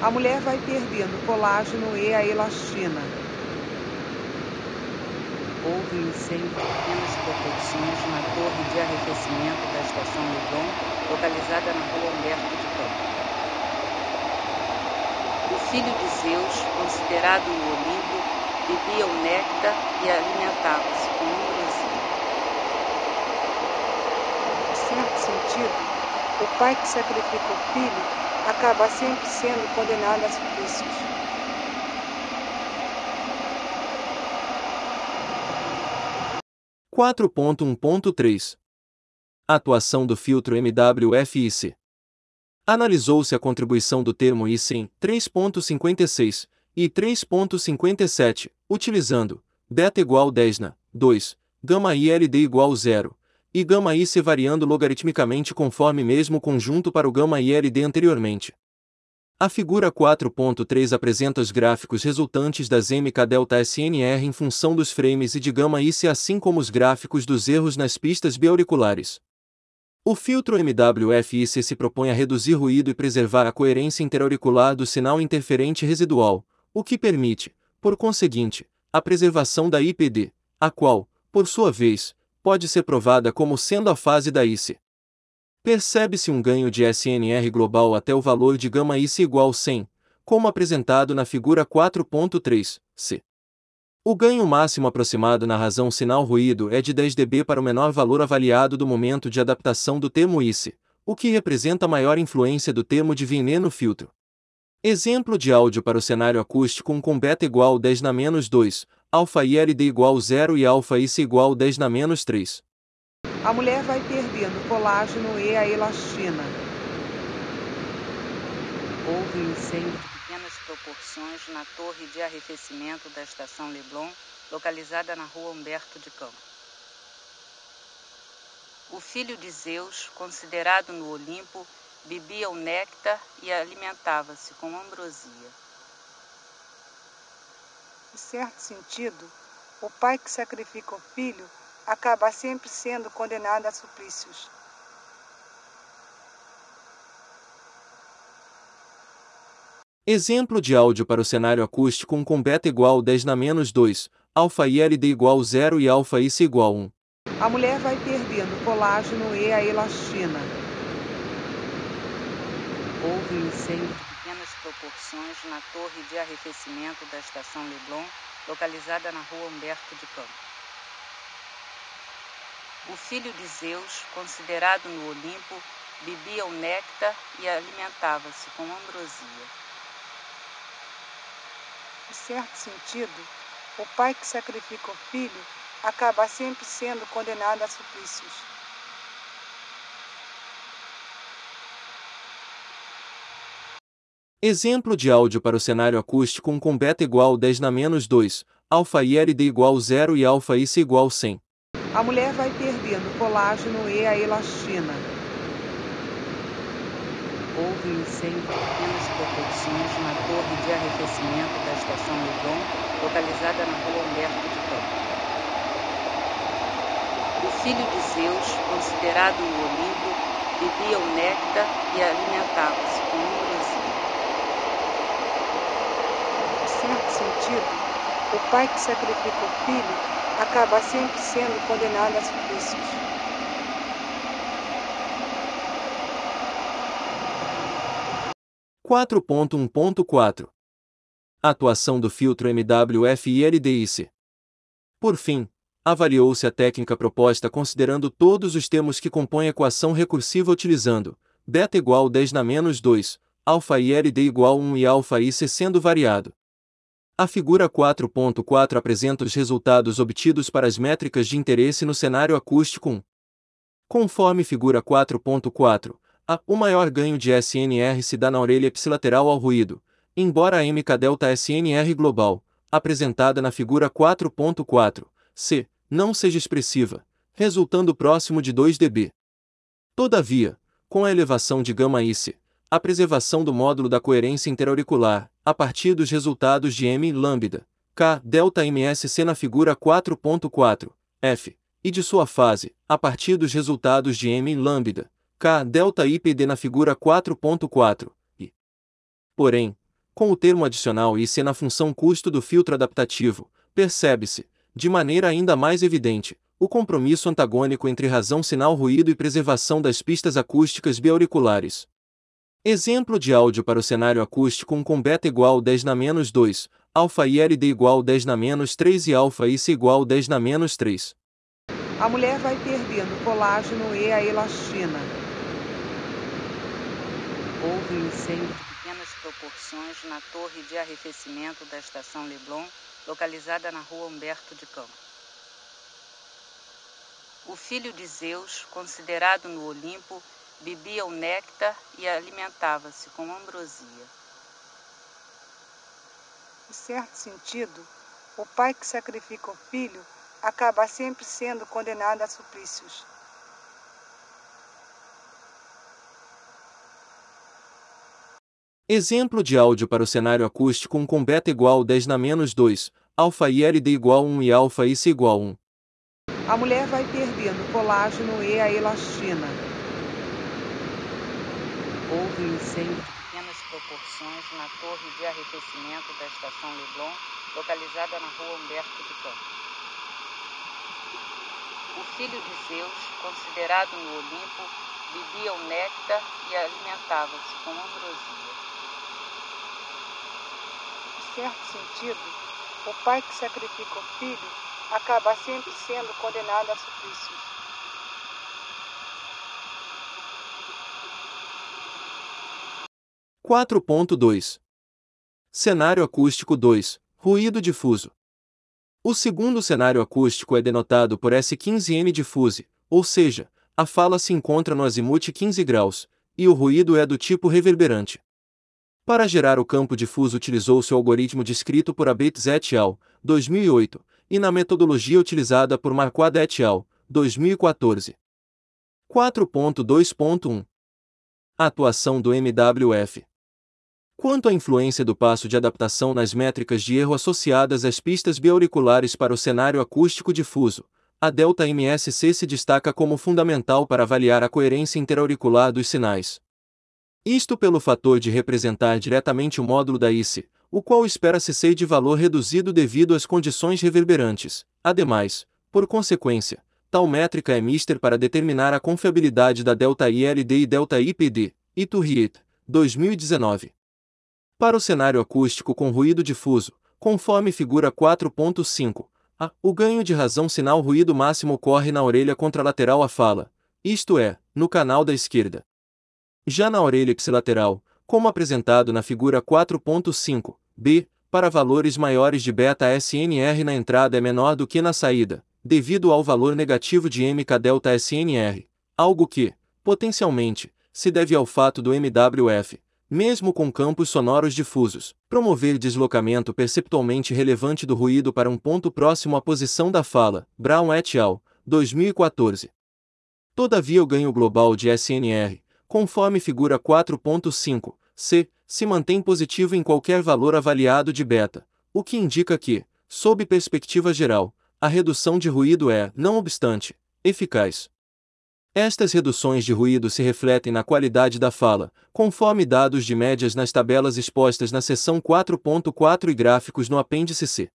A mulher vai perdendo colágeno e a elastina. Houve incêndio pequenas proporções na torre de arrefecimento da estação Leblon, localizada na rua Humberto de Campos. O filho de Zeus, considerado no Olimpo, bebia o néctar e alimentava-se com ambrosia. Certo sentido, o pai que sacrifica o filho acaba sempre sendo condenado a suplícios. Quatro Atuação do filtro MWFIC. Analisou-se a contribuição do termo IC em 3.56 e 3.57, utilizando beta igual 10 na 2, gama ILD igual 0, e γ-IC variando logaritmicamente conforme mesmo conjunto para o γ-ILD anteriormente. A figura 4.3 apresenta os gráficos resultantes das MK-SNR em função dos frames e de γ-IC assim como os gráficos dos erros nas pistas biauriculares. O filtro MWF-IC se propõe a reduzir ruído e preservar a coerência interauricular do sinal interferente residual, o que permite, por conseguinte, a preservação da IPD, a qual, por sua vez, pode ser provada como sendo a fase da ICE. Percebe-se um ganho de SNR global até o valor de gama ICE igual 100, como apresentado na figura 4.3, c. O ganho máximo aproximado na razão sinal-ruído é de 10 dB para o menor valor avaliado do momento de adaptação do termo ICE, o que representa maior influência do termo de Vinet no filtro. Exemplo de áudio para o cenário acústico com beta igual 10 na menos 2, alfa ILD igual 0 e alfa IC igual 10 na menos 3. A mulher vai perdendo colágeno e a elastina. Houve um incêndio de pequenas proporções na torre de arrefecimento da estação Leblon, localizada na rua Humberto de Campos. O filho de Zeus, considerado no Olimpo, bebia o néctar e alimentava-se com ambrosia. Em certo sentido, o pai que sacrifica o filho acaba sempre sendo condenado a suplícios. Exemplo de áudio para o cenário acústico com beta igual 10 na menos 2, alfa ILD igual 0 e alfa IC igual 1. A mulher vai perdendo colágeno e a elastina. Houve incêndio proporções na torre de arrefecimento da estação Leblon, localizada na rua Humberto de Campos. O filho de Zeus, considerado no Olimpo, bebia o néctar e alimentava-se com ambrosia. Em certo sentido, o pai que sacrifica o filho acaba sempre sendo condenado a suplícios. Exemplo de áudio para o cenário acústico com beta igual 10 na menos 2, alfa ILD igual 0 e alfa IC igual 100. A mulher vai perdendo colágeno e a elastina. Houve incêndio pequenas proporções na torre de arrefecimento da estação Leblon, localizada na rua Humberto de Campos. O filho de Zeus, considerado no Olimpo, bebia o néctar e alimentava-se com ambrosia. Em certo sentido, o pai que sacrifica o filho acaba sempre sendo condenado a suplícios. Quatro ponto um ponto quatro. Atuação do filtro MWF e LDIC. Por fim, avaliou-se a técnica proposta considerando todos os termos que compõem a equação recursiva utilizando beta igual 10 na menos 2, alfa ILD igual 1 e alfa IC sendo variado. A figura 4.4 apresenta os resultados obtidos para as métricas de interesse no cenário acústico 1. Conforme figura 4.4, a, o maior ganho de SNR se dá na orelha ipsilateral ao ruído, embora a MK delta SNR global, apresentada na figura 4.4, c, não seja expressiva, resultando próximo de 2 dB. Todavia, com a elevação de γ-IC, a preservação do módulo da coerência interauricular, a partir dos resultados de M lambda, K delta MSC na figura 4.4, F, e de sua fase, a partir dos resultados de M lambda, K delta IPD na figura 4.4, e. Porém, com o termo adicional IC na função custo do filtro adaptativo, percebe-se, de maneira ainda mais evidente, o compromisso antagônico entre razão sinal-ruído e preservação das pistas acústicas biauriculares. Exemplo de áudio para o cenário acústico com beta igual 10 na menos 2, alfa ILD igual 10 na menos 3 e alfa IC igual 10 na menos 3. A mulher vai perdendo colágeno e a elastina. Houve um incêndio de pequenas proporções na torre de arrefecimento da estação Leblon, localizada na rua Humberto de Campos. O filho de Zeus, considerado no Olimpo, bebia o néctar e alimentava-se com ambrosia. Em certo sentido, o pai que sacrifica o filho acaba sempre sendo condenado a suplícios. Exemplo de áudio para o cenário acústico 1 com beta igual 10 na menos 2, alfa e LD igual 1 e alfa c igual 1. A mulher vai perdendo colágeno e a elastina, Houve um incêndio de pequenas proporções na torre de arrefecimento da estação Leblon, localizada na rua Humberto de Campos. O filho de Zeus, considerado no Olimpo, bebia o néctar e alimentava-se com ambrosia. Em certo sentido, o pai que sacrifica o filho acaba sempre sendo condenado a suplícios. 4.2 Cenário acústico 2 Ruído difuso. O segundo cenário acústico é denotado por S15N difuse, ou seja, a fala se encontra no azimuth 15 graus, e o ruído é do tipo reverberante. Para gerar o campo difuso utilizou-se o algoritmo descrito por Abetz et al. 2008 e na metodologia utilizada por Marquardt et al. 2014. 4.2.1 Atuação do MWF Quanto à influência do passo de adaptação nas métricas de erro associadas às pistas biauriculares para o cenário acústico difuso, a delta MSC se destaca como fundamental para avaliar a coerência interauricular dos sinais. Isto pelo fator de representar diretamente o módulo da ICE, o qual espera-se ser de valor reduzido devido às condições reverberantes. Ademais, por consequência, tal métrica é mister para determinar a confiabilidade da delta ILD e delta IPD, Iturriet, 2019. Para o cenário acústico com ruído difuso, conforme figura 4.5, a, o ganho de razão sinal ruído máximo ocorre na orelha contralateral à fala, isto é, no canal da esquerda. Já na orelha ipsilateral, como apresentado na figura 4.5, b, para valores maiores de beta-SNR na entrada é menor do que na saída, devido ao valor negativo de MK SNR, algo que, potencialmente, se deve ao fato do MWF, mesmo com campos sonoros difusos, promover deslocamento perceptualmente relevante do ruído para um ponto próximo à posição da fala, Brown et al., 2014. Todavia o ganho global de SNR, conforme figura 4.5, c, se mantém positivo em qualquer valor avaliado de beta, o que indica que, sob perspectiva geral, a redução de ruído é, não obstante, eficaz. Estas reduções de ruído se refletem na qualidade da fala, conforme dados de médias nas tabelas expostas na seção 4.4 e gráficos no apêndice C.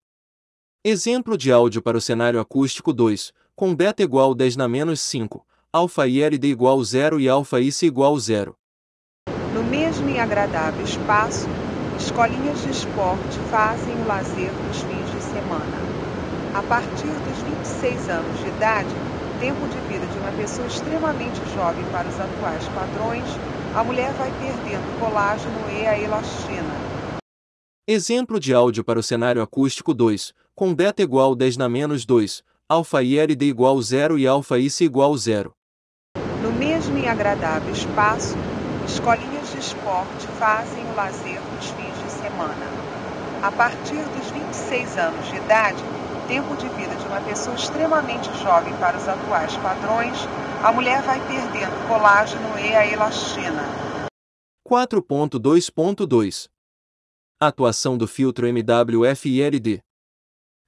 Exemplo de áudio para o cenário acústico 2, com beta igual 10 na menos 5, alfa e LD igual 0 e alfa IC igual 0. No mesmo e agradável espaço, escolinhas de esporte fazem o lazer nos fins de semana. A partir dos 26 anos de idade, tempo de vida de uma pessoa extremamente jovem para os atuais padrões, a mulher vai perdendo colágeno e a elastina. Exemplo de áudio para o cenário acústico 2, com beta igual 10 na menos 2, alfa LD igual 0 e alfa IC igual 0. No mesmo e agradável espaço, escolinhas de esporte fazem o lazer nos fins de semana. A partir dos 26 anos de idade, tempo de vida de uma pessoa extremamente jovem para os atuais padrões, a mulher vai perdendo colágeno e a elastina. 4.2.2 Atuação do filtro MWF-ILD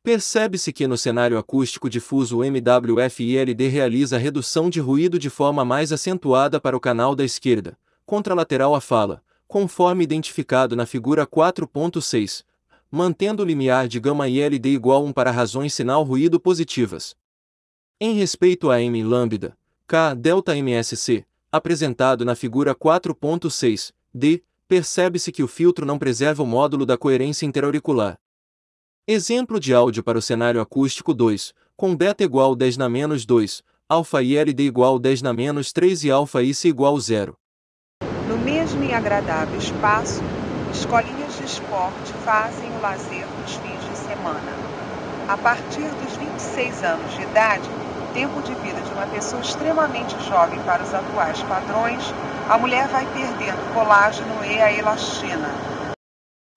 Percebe-se que no cenário acústico difuso o MWF-ILD realiza redução de ruído de forma mais acentuada para o canal da esquerda, contralateral à fala, conforme identificado na figura 4.6, mantendo o limiar de gama ILD igual a 1 para razões sinal ruído positivas. Em respeito a M lambda, K delta MSC, apresentado na figura 4.6, D, percebe-se que o filtro não preserva o módulo da coerência interauricular. Exemplo de áudio para o cenário acústico 2, com beta igual 10 na menos 2, alfa e igual 10 na menos 3 e alfa IC igual 0. No mesmo e agradável espaço, escolinhas de esporte fazem o lazer nos fins de semana. A partir dos 26 anos de idade, tempo de vida de uma pessoa extremamente jovem para os atuais padrões, a mulher vai perdendo colágeno e a elastina.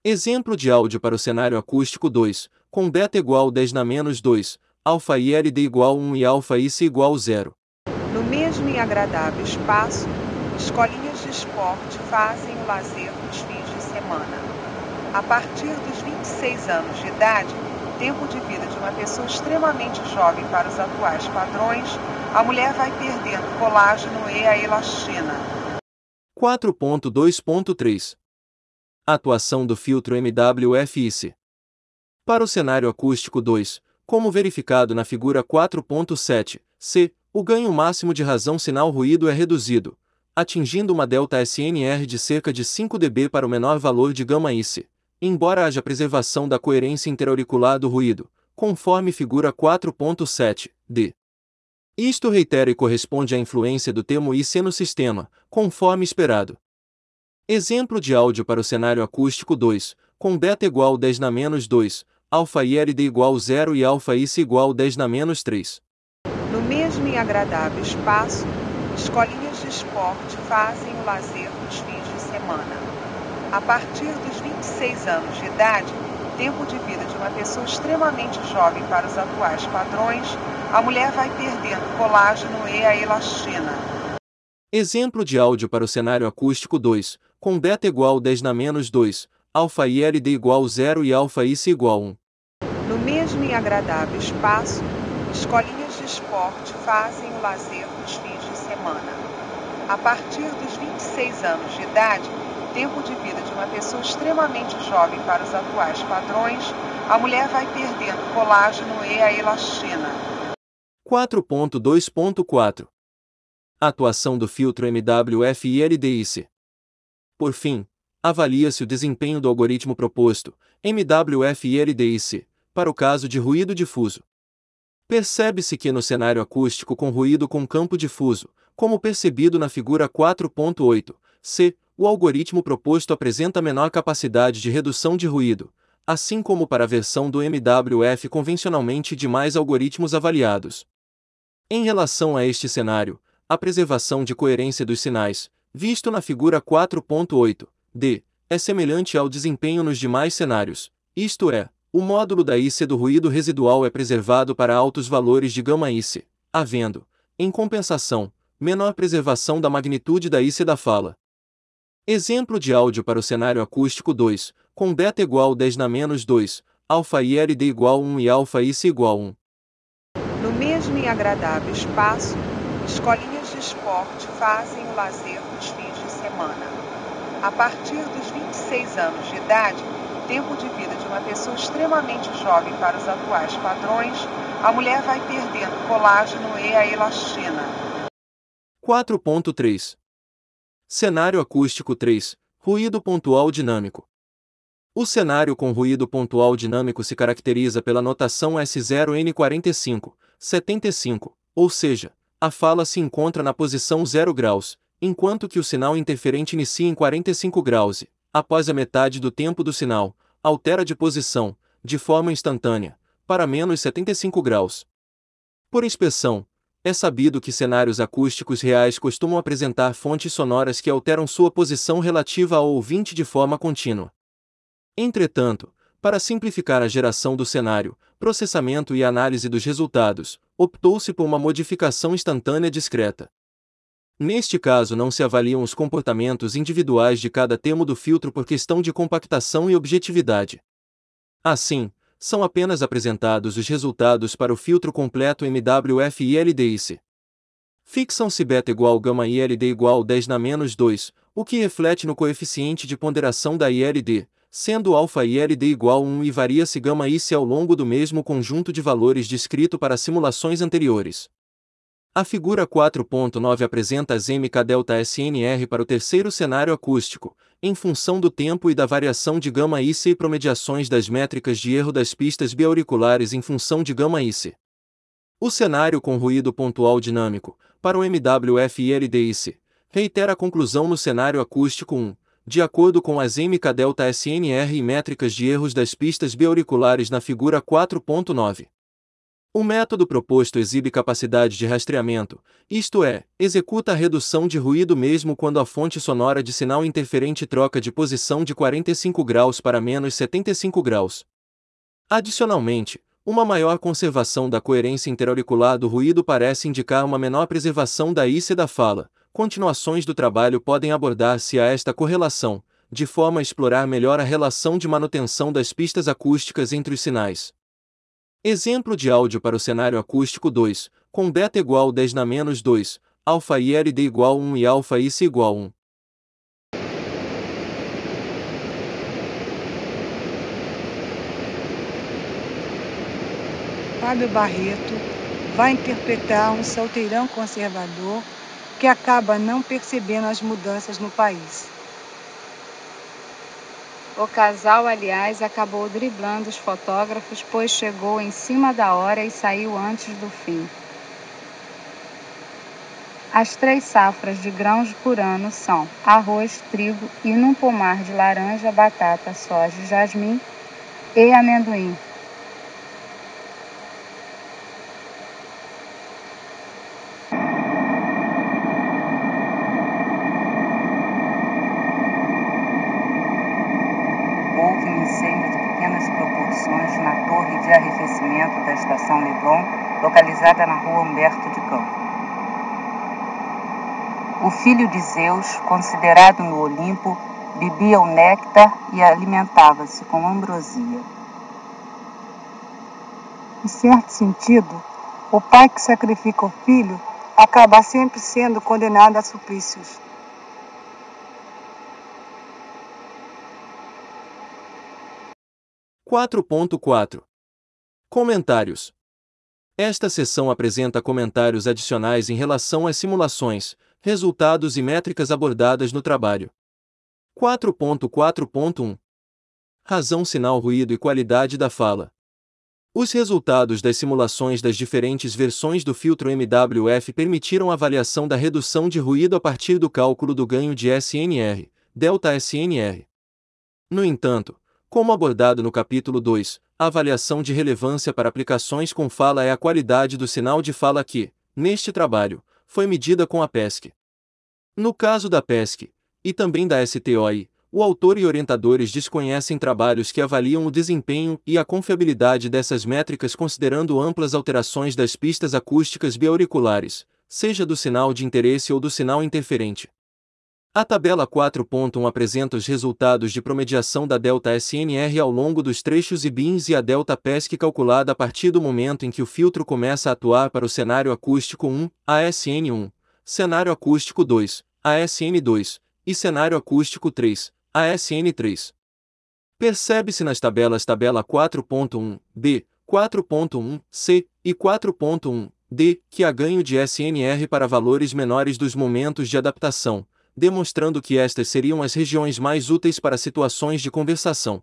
Exemplo de áudio para o cenário acústico 2, com beta igual 10 na menos 2, alfa e LD igual 1 e alfa IC igual 0. No mesmo e agradável espaço, escolinhas de esporte fazem o lazer nos fins de semana. A partir dos 26 anos de idade, tempo de vida de uma pessoa extremamente jovem para os atuais padrões, a mulher vai perdendo colágeno e a elastina. 4.2.3 Atuação do filtro MWF-IC Para o cenário acústico 2, como verificado na figura 4.7, C, o ganho máximo de razão sinal-ruído é reduzido, atingindo uma delta SNR de cerca de 5 dB para o menor valor de gama-IC, embora haja preservação da coerência interauricular do ruído, conforme figura 4.7, D. Isto reitera e corresponde à influência do termo IC no sistema, conforme esperado. Exemplo de áudio para o cenário acústico 2, com beta igual 10 na menos 2, alfa LD igual 0 e alfa IC igual 10 na menos 3. No mesmo e agradável espaço, escolinhas de esporte fazem o lazer nos fins de semana. A partir dos 26 anos de idade, tempo de vida de uma pessoa extremamente jovem para os atuais padrões, a mulher vai perdendo colágeno e a elastina. Exemplo de áudio para o cenário acústico 2, com beta igual 10 na menos 2, alfa e LD igual 0 e alfa IC igual 1. No mesmo e agradável espaço, escolinhas de esporte fazem o lazer nos fins de semana. A partir dos 26 anos de idade, tempo de vida de uma pessoa extremamente jovem para os atuais padrões, a mulher vai perdendo colágeno e a elastina. 4.2.4 Atuação do filtro MWF e LDIC por fim, avalia-se o desempenho do algoritmo proposto, MWF e LDIC, para o caso de ruído difuso. Percebe-se que no cenário acústico com ruído com campo difuso, como percebido na figura 4.8, c, o algoritmo proposto apresenta menor capacidade de redução de ruído, assim como para a versão do MWF convencionalmente de mais algoritmos avaliados. Em relação a este cenário, a preservação de coerência dos sinais, visto na figura 4.8, d, é semelhante ao desempenho nos demais cenários, isto é, o módulo da IC do ruído residual é preservado para altos valores de gama IC, havendo, em compensação, menor preservação da magnitude da IC da fala. Exemplo de áudio para o cenário acústico 2, com beta igual 10 na menos 2, alfa e LD igual 1 e alfa IC igual 1. No mesmo e agradável espaço, escolinhas de esporte fazem o lazer nos fins de semana. A partir dos 26 anos de idade, tempo de vida de uma pessoa extremamente jovem para os atuais padrões, a mulher vai perdendo colágeno e a elastina. 4.3 Cenário acústico 3 Ruído pontual dinâmico. O cenário com ruído pontual dinâmico se caracteriza pela notação S0N45, 75, ou seja, a fala se encontra na posição 0 graus, enquanto que o sinal interferente inicia em 45 graus e, após a metade do tempo do sinal, altera de posição, de forma instantânea, para menos 75 graus. Por inspeção, é sabido que cenários acústicos reais costumam apresentar fontes sonoras que alteram sua posição relativa ao ouvinte de forma contínua. Entretanto, para simplificar a geração do cenário, processamento e análise dos resultados, optou-se por uma modificação instantânea discreta. Neste caso, não se avaliam os comportamentos individuais de cada termo do filtro por questão de compactação e objetividade. Assim, são apenas apresentados os resultados para o filtro completo MWF e LDIC. Fixam-se beta igual gama ILD igual 10 na menos 2, o que reflete no coeficiente de ponderação da ILD, sendo alfa e LD igual a 1 e varia-se gama IC ao longo do mesmo conjunto de valores descrito para simulações anteriores. A figura 4.9 apresenta as MK delta SNR para o terceiro cenário acústico, em função do tempo e da variação de gama IC e promediações das métricas de erro das pistas biauriculares em função de gama IC. O cenário com ruído pontual dinâmico, para o MWF e LDIC, reitera a conclusão no cenário acústico 1, de acordo com as MK delta SNR e métricas de erros das pistas biauriculares na figura 4.9. O método proposto exibe capacidade de rastreamento, isto é, executa a redução de ruído mesmo quando a fonte sonora de sinal interferente troca de posição de 45 graus para menos 75 graus. Adicionalmente, uma maior conservação da coerência interauricular do ruído parece indicar uma menor preservação da IC da fala, continuações do trabalho podem abordar se há esta correlação, de forma a explorar melhor a relação de manutenção das pistas acústicas entre os sinais. Exemplo de áudio para o cenário acústico 2, com beta igual 10 na menos 2, alfa i RD igual 1 e alfa IC igual 1. Fábio Barreto vai interpretar um solteirão conservador que acaba não percebendo as mudanças no país. O casal, aliás, acabou driblando os fotógrafos, pois chegou em cima da hora e saiu antes do fim. As três safras de grãos por ano são arroz, trigo e num pomar de laranja, batata, soja, jasmim e amendoim. arrefecimento da estação Leblon, localizada na rua Humberto de Campos. O filho de Zeus, considerado no Olimpo, bebia o néctar e alimentava-se com ambrosia. Em certo sentido, o pai que sacrifica o filho acaba sempre sendo condenado a suplícios. Quatro ponto quatro Comentários. Esta seção apresenta comentários adicionais em relação às simulações, resultados e métricas abordadas no trabalho. 4.4.1 Razão, sinal, ruído e qualidade da fala. Os resultados das simulações das diferentes versões do filtro MWF permitiram avaliação da redução de ruído a partir do cálculo do ganho de SNR, delta SNR. No entanto, como abordado no capítulo 2, a avaliação de relevância para aplicações com fala é a qualidade do sinal de fala que, neste trabalho, foi medida com a PESC. No caso da PESC, e também da STOI, o autor e orientadores desconhecem trabalhos que avaliam o desempenho e a confiabilidade dessas métricas considerando amplas alterações das pistas acústicas biauriculares, seja do sinal de interesse ou do sinal interferente. A tabela 4.1 apresenta os resultados de promediação da delta SNR ao longo dos trechos IBINS e a delta PESC calculada a partir do momento em que o filtro começa a atuar para o cenário acústico 1, ASN1, cenário acústico 2, ASN2 e cenário acústico 3, ASN3. Percebe-se nas tabelas tabela 4.1, B, 4.1, C e 4.1, D, que há ganho de SNR para valores menores dos momentos de adaptação, demonstrando que estas seriam as regiões mais úteis para situações de conversação.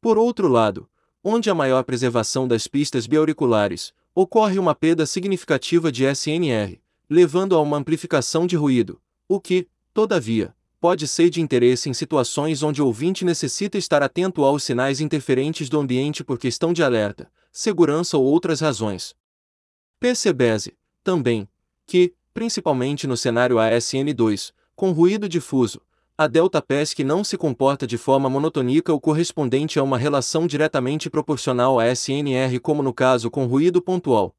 Por outro lado, onde há maior preservação das pistas biauriculares, ocorre uma perda significativa de SNR, levando a uma amplificação de ruído, o que, todavia, pode ser de interesse em situações onde o ouvinte necessita estar atento aos sinais interferentes do ambiente por questão de alerta, segurança ou outras razões. Percebese, também, que, principalmente no cenário ASN2, com ruído difuso, a delta PESC não se comporta de forma monotônica ou correspondente a uma relação diretamente proporcional a SNR como no caso com ruído pontual.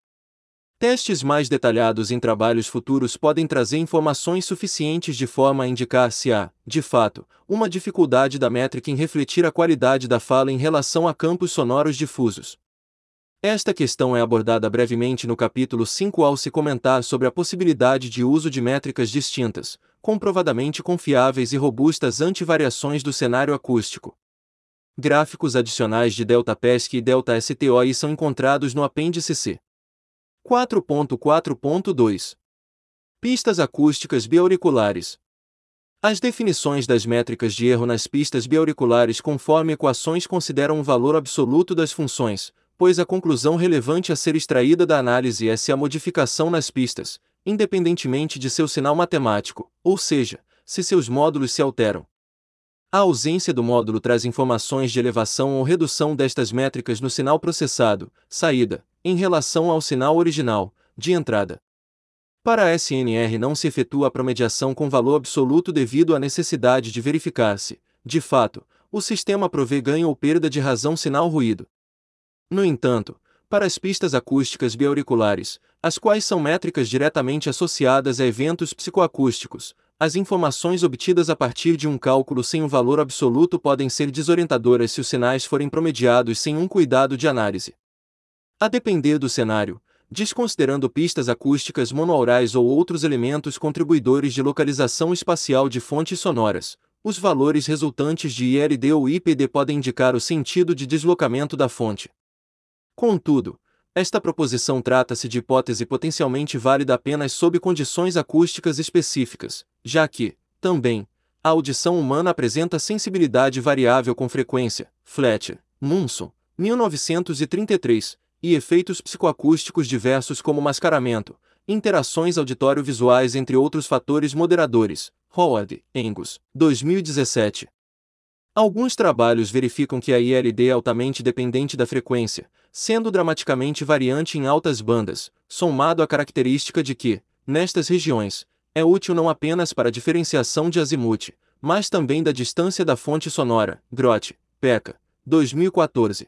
Testes mais detalhados em trabalhos futuros podem trazer informações suficientes de forma a indicar se há, de fato, uma dificuldade da métrica em refletir a qualidade da fala em relação a campos sonoros difusos. Esta questão é abordada brevemente no capítulo 5 ao se comentar sobre a possibilidade de uso de métricas distintas, comprovadamente confiáveis e robustas ante variações do cenário acústico. Gráficos adicionais de delta PESC e delta STOI são encontrados no apêndice C. 4.4.2 Pistas acústicas biauriculares as definições das métricas de erro nas pistas biauriculares conforme equações consideram um valor absoluto das funções, pois a conclusão relevante a ser extraída da análise é se a modificação nas pistas, independentemente de seu sinal matemático, ou seja, se seus módulos se alteram. A ausência do módulo traz informações de elevação ou redução destas métricas no sinal processado, saída, em relação ao sinal original, de entrada. Para a SNR não se efetua a promediação com valor absoluto devido à necessidade de verificar se, de fato, o sistema provê ganho ou perda de razão sinal-ruído. No entanto, para as pistas acústicas biauriculares, as quais são métricas diretamente associadas a eventos psicoacústicos, as informações obtidas a partir de um cálculo sem um valor absoluto podem ser desorientadoras se os sinais forem promediados sem um cuidado de análise. A depender do cenário, desconsiderando pistas acústicas monoaurais ou outros elementos contribuidores de localização espacial de fontes sonoras, os valores resultantes de ILD ou IPD podem indicar o sentido de deslocamento da fonte. Contudo, esta proposição trata-se de hipótese potencialmente válida apenas sob condições acústicas específicas, já que, também, a audição humana apresenta sensibilidade variável com frequência. Fletcher, Munson, 1933, e efeitos psicoacústicos diversos como mascaramento, interações auditório-visuais entre outros fatores moderadores. Howard, Angus, 2017. Alguns trabalhos verificam que a ILD é altamente dependente da frequência, sendo dramaticamente variante em altas bandas, somado à característica de que, nestas regiões, é útil não apenas para a diferenciação de azimuth, mas também da distância da fonte sonora. Grotte, Peca, 2014.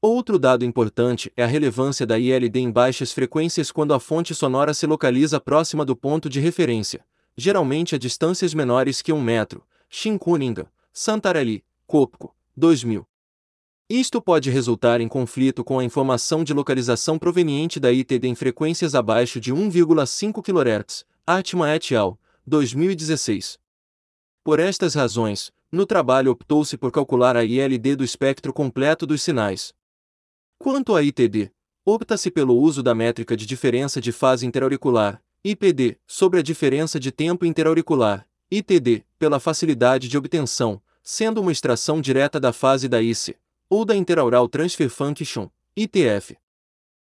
Outro dado importante é a relevância da ILD em baixas frequências quando a fonte sonora se localiza próxima do ponto de referência, geralmente a distâncias menores que um metro. Shinkuninga, Santarelli, Copco, 2000. Isto pode resultar em conflito com a informação de localização proveniente da ITD em frequências abaixo de 1,5 kHz, Atma et al., 2016. Por estas razões, no trabalho optou-se por calcular a ILD do espectro completo dos sinais, Quanto a ITD, opta-se pelo uso da métrica de diferença de fase interauricular, IPD, sobre a diferença de tempo interauricular, ITD, pela facilidade de obtenção, sendo uma extração direta da fase da IC, ou da Interaural Transfer Function, ITF.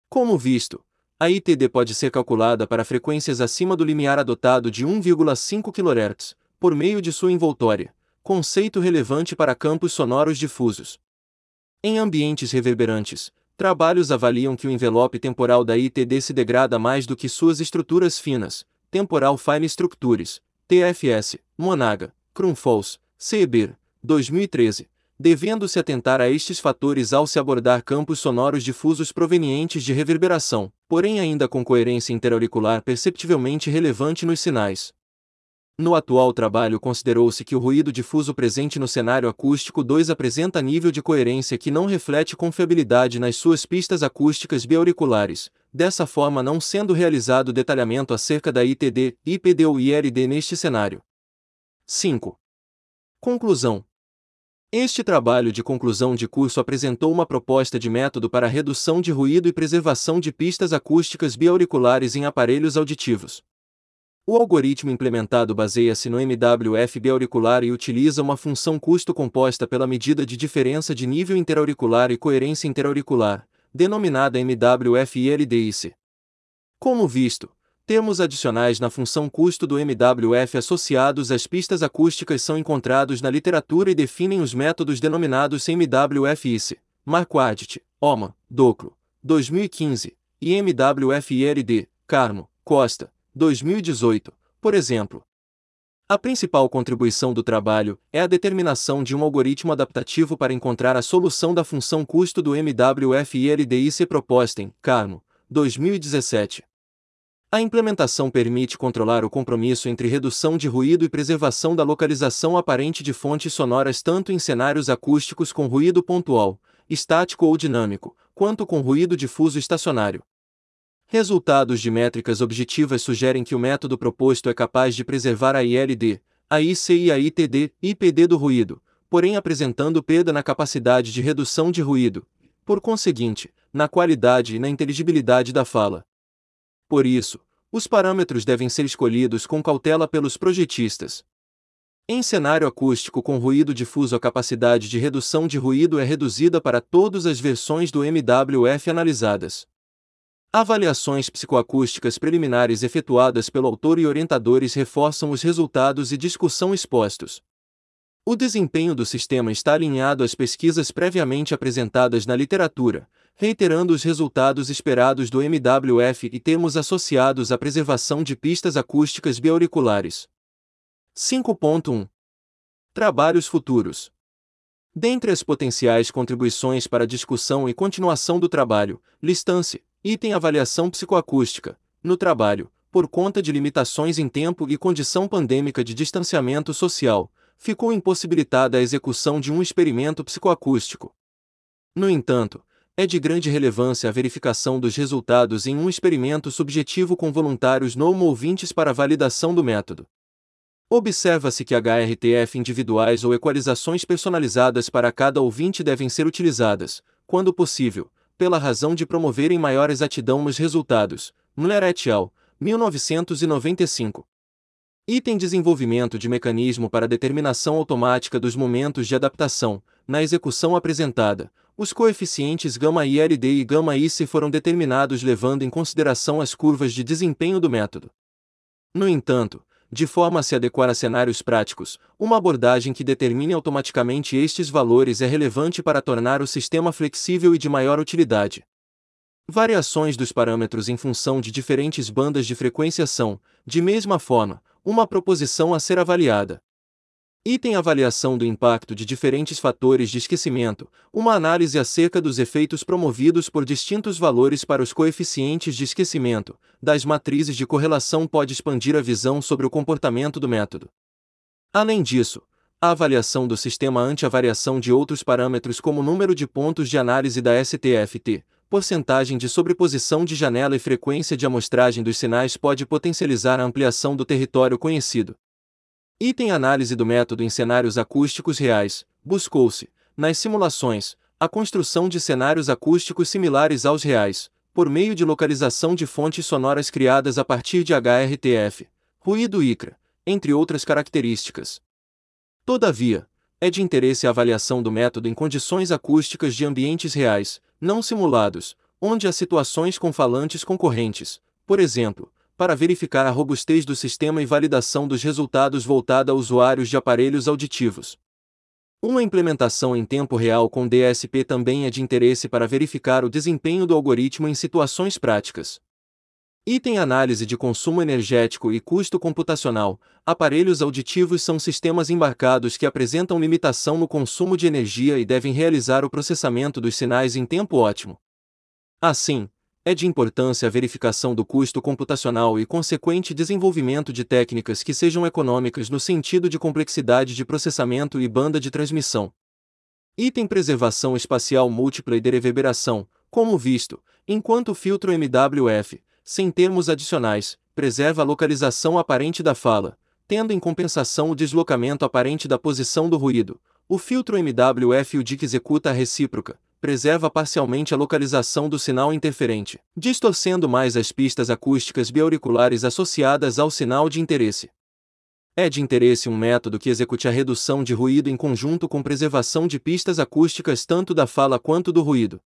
Como visto, a ITD pode ser calculada para frequências acima do limiar adotado de 1,5 kHz, por meio de sua envoltória, conceito relevante para campos sonoros difusos. Em ambientes reverberantes, trabalhos avaliam que o envelope temporal da ITD se degrada mais do que suas estruturas finas, Temporal Fine Structures, TFS, Monaga, Krumfos, Seeber, 2013, devendo-se atentar a estes fatores ao se abordar campos sonoros difusos provenientes de reverberação, porém ainda com coerência interauricular perceptivelmente relevante nos sinais. No atual trabalho considerou-se que o ruído difuso presente no cenário acústico 2 apresenta nível de coerência que não reflete confiabilidade nas suas pistas acústicas biauriculares, dessa forma não sendo realizado detalhamento acerca da ITD, IPD ou IRD neste cenário. 5. Conclusão. Este trabalho de conclusão de curso apresentou uma proposta de método para redução de ruído e preservação de pistas acústicas biauriculares em aparelhos auditivos. O algoritmo implementado baseia-se no MWF auricular e utiliza uma função custo composta pela medida de diferença de nível interauricular e coerência interauricular, denominada MWF-ILDIC. Como visto, termos adicionais na função custo do MWF associados às pistas acústicas são encontrados na literatura e definem os métodos denominados MWF-IC, Marquardt, Oma, Doclo, 2015, e MWF-ILD, Carmo, Costa, 2018, por exemplo. A principal contribuição do trabalho é a determinação de um algoritmo adaptativo para encontrar a solução da função custo do MWF-ILDIC proposta em Carmo, 2017. A implementação permite controlar o compromisso entre redução de ruído e preservação da localização aparente de fontes sonoras tanto em cenários acústicos com ruído pontual, estático ou dinâmico, quanto com ruído difuso estacionário. Resultados de métricas objetivas sugerem que o método proposto é capaz de preservar a ILD, a IC e a ITD, IPD do ruído, porém apresentando perda na capacidade de redução de ruído, por conseguinte, na qualidade e na inteligibilidade da fala. Por isso, os parâmetros devem ser escolhidos com cautela pelos projetistas. Em cenário acústico com ruído difuso, a capacidade de redução de ruído é reduzida para todas as versões do MWF analisadas. Avaliações psicoacústicas preliminares efetuadas pelo autor e orientadores reforçam os resultados e discussão expostos. O desempenho do sistema está alinhado às pesquisas previamente apresentadas na literatura, reiterando os resultados esperados do MWF e termos associados à preservação de pistas acústicas biauriculares. 5.1 Trabalhos futuros. Dentre as potenciais contribuições para discussão e continuação do trabalho, listam-se Item Avaliação psicoacústica. No trabalho, por conta de limitações em tempo e condição pandêmica de distanciamento social, ficou impossibilitada a execução de um experimento psicoacústico. No entanto, é de grande relevância a verificação dos resultados em um experimento subjetivo com voluntários não ouvintes para validação do método. Observa-se que HRTF individuais ou equalizações personalizadas para cada ouvinte devem ser utilizadas, quando possível, pela razão de promoverem maior exatidão nos resultados. Muller et al., 1995. Item desenvolvimento de mecanismo para determinação automática dos momentos de adaptação. Na execução apresentada, os coeficientes γ-ILD e γ-IC foram determinados levando em consideração as curvas de desempenho do método. No entanto, de forma a se adequar a cenários práticos, uma abordagem que determine automaticamente estes valores é relevante para tornar o sistema flexível e de maior utilidade. Variações dos parâmetros em função de diferentes bandas de frequência são, de mesma forma, uma proposição a ser avaliada. Item avaliação do impacto de diferentes fatores de esquecimento, uma análise acerca dos efeitos promovidos por distintos valores para os coeficientes de esquecimento, das matrizes de correlação pode expandir a visão sobre o comportamento do método. Além disso, a avaliação do sistema ante a variação de outros parâmetros como número de pontos de análise da STFT, porcentagem de sobreposição de janela e frequência de amostragem dos sinais pode potencializar a ampliação do território conhecido. Item análise do método em cenários acústicos reais. Buscou-se, nas simulações, a construção de cenários acústicos similares aos reais, por meio de localização de fontes sonoras criadas a partir de HRTF, ruído ICRA, entre outras características. Todavia, é de interesse a avaliação do método em condições acústicas de ambientes reais, não simulados, onde há situações com falantes concorrentes, por exemplo, para verificar a robustez do sistema e validação dos resultados voltada a usuários de aparelhos auditivos. Uma implementação em tempo real com DSP também é de interesse para verificar o desempenho do algoritmo em situações práticas. Item análise de consumo energético e custo computacional. Aparelhos auditivos são sistemas embarcados que apresentam limitação no consumo de energia e devem realizar o processamento dos sinais em tempo ótimo. Assim, é de importância a verificação do custo computacional e consequente desenvolvimento de técnicas que sejam econômicas no sentido de complexidade de processamento e banda de transmissão. Item preservação espacial múltipla e de reverberação, como visto, enquanto o filtro MWF, sem termos adicionais, preserva a localização aparente da fala, tendo em compensação o deslocamento aparente da posição do ruído. O filtro MWF o DIC executa a recíproca, preserva parcialmente a localização do sinal interferente, distorcendo mais as pistas acústicas biauriculares associadas ao sinal de interesse. É de interesse um método que execute a redução de ruído em conjunto com preservação de pistas acústicas tanto da fala quanto do ruído.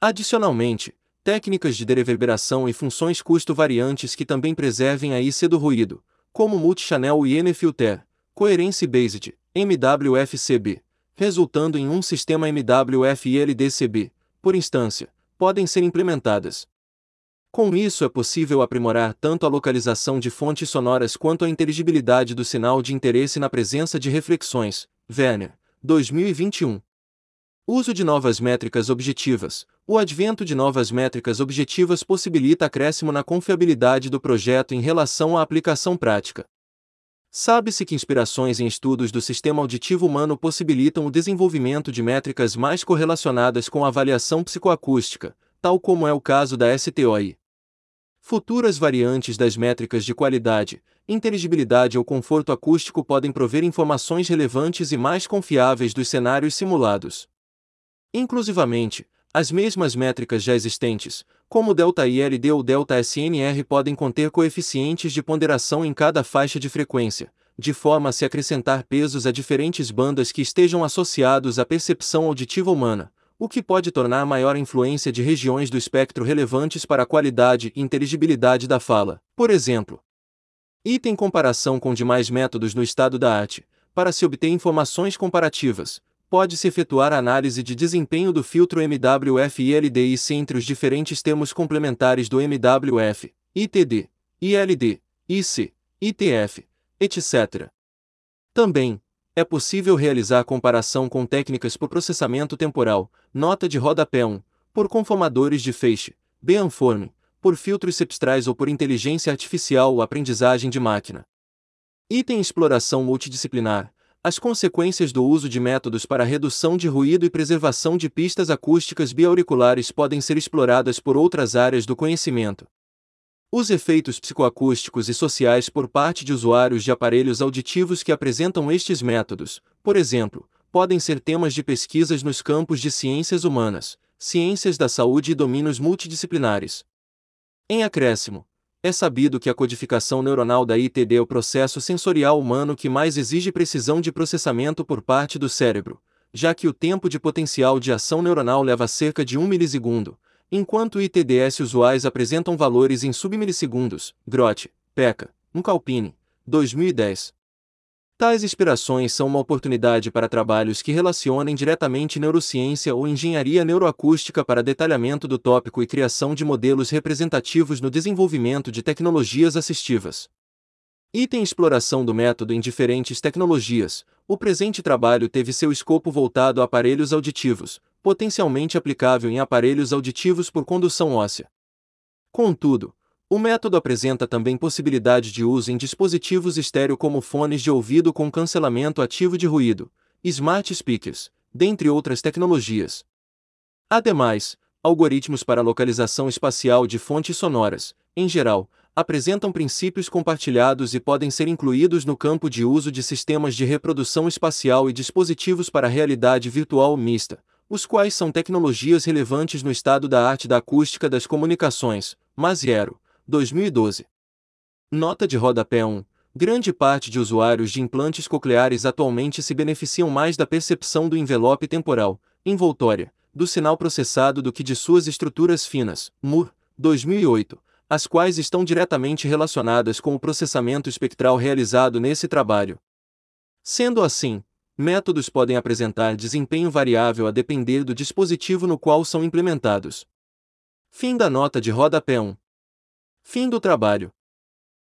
Adicionalmente, técnicas de reverberação e funções custo-variantes que também preservem a IC do ruído, como multichannel e N-filter, Coherence Based, MWFCB, resultando em um sistema MWF e LDCB, por instância, podem ser implementadas. Com isso é possível aprimorar tanto a localização de fontes sonoras quanto a inteligibilidade do sinal de interesse na presença de reflexões. Werner, 2021. Uso de novas métricas objetivas. O advento de novas métricas objetivas possibilita acréscimo na confiabilidade do projeto em relação à aplicação prática. Sabe-se que inspirações em estudos do sistema auditivo humano possibilitam o desenvolvimento de métricas mais correlacionadas com a avaliação psicoacústica, tal como é o caso da STOI. Futuras variantes das métricas de qualidade, inteligibilidade ou conforto acústico podem prover informações relevantes e mais confiáveis dos cenários simulados. Inclusivamente, as mesmas métricas já existentes, como ΔILD ou ΔSNR, podem conter coeficientes de ponderação em cada faixa de frequência, de forma a se acrescentar pesos a diferentes bandas que estejam associados à percepção auditiva humana, o que pode tornar maior influência de regiões do espectro relevantes para a qualidade e inteligibilidade da fala. Por exemplo, item comparação com demais métodos no estado da arte, para se obter informações comparativas, pode-se efetuar a análise de desempenho do filtro MWF e LDIC entre os diferentes termos complementares do MWF, ITD, ILD, IC, ITF, etc. Também, é possível realizar comparação com técnicas por processamento temporal, nota de rodapé 1, por conformadores de feixe, Beamforming, por filtros cepstrais ou por inteligência artificial ou aprendizagem de máquina. Item Exploração multidisciplinar. As consequências do uso de métodos para redução de ruído e preservação de pistas acústicas bioauriculares podem ser exploradas por outras áreas do conhecimento. Os efeitos psicoacústicos e sociais por parte de usuários de aparelhos auditivos que apresentam estes métodos, por exemplo, podem ser temas de pesquisas nos campos de ciências humanas, ciências da saúde e domínios multidisciplinares. Em acréscimo, é sabido que a codificação neuronal da ITD é o processo sensorial humano que mais exige precisão de processamento por parte do cérebro, já que o tempo de potencial de ação neuronal leva cerca de 1 milissegundo, enquanto ITDS usuais apresentam valores em submilissegundos. Grotte, Peca, Mucalpine, 2010. Tais inspirações são uma oportunidade para trabalhos que relacionem diretamente neurociência ou engenharia neuroacústica para detalhamento do tópico e criação de modelos representativos no desenvolvimento de tecnologias assistivas. Item Exploração do método em diferentes tecnologias. O presente trabalho teve seu escopo voltado a aparelhos auditivos, potencialmente aplicável em aparelhos auditivos por condução óssea. Contudo, o método apresenta também possibilidade de uso em dispositivos estéreo como fones de ouvido com cancelamento ativo de ruído, smart speakers, dentre outras tecnologias. Ademais, algoritmos para localização espacial de fontes sonoras, em geral, apresentam princípios compartilhados e podem ser incluídos no campo de uso de sistemas de reprodução espacial e dispositivos para realidade virtual mista, os quais são tecnologias relevantes no estado da arte da acústica das comunicações, Masiero, 2012. Nota de rodapé 1. Grande parte de usuários de implantes cocleares atualmente se beneficiam mais da percepção do envelope temporal, envoltória, do sinal processado do que de suas estruturas finas. Moore, 2008, as quais estão diretamente relacionadas com o processamento espectral realizado nesse trabalho. Sendo assim, métodos podem apresentar desempenho variável a depender do dispositivo no qual são implementados. Fim da nota de rodapé 1. Fim do trabalho.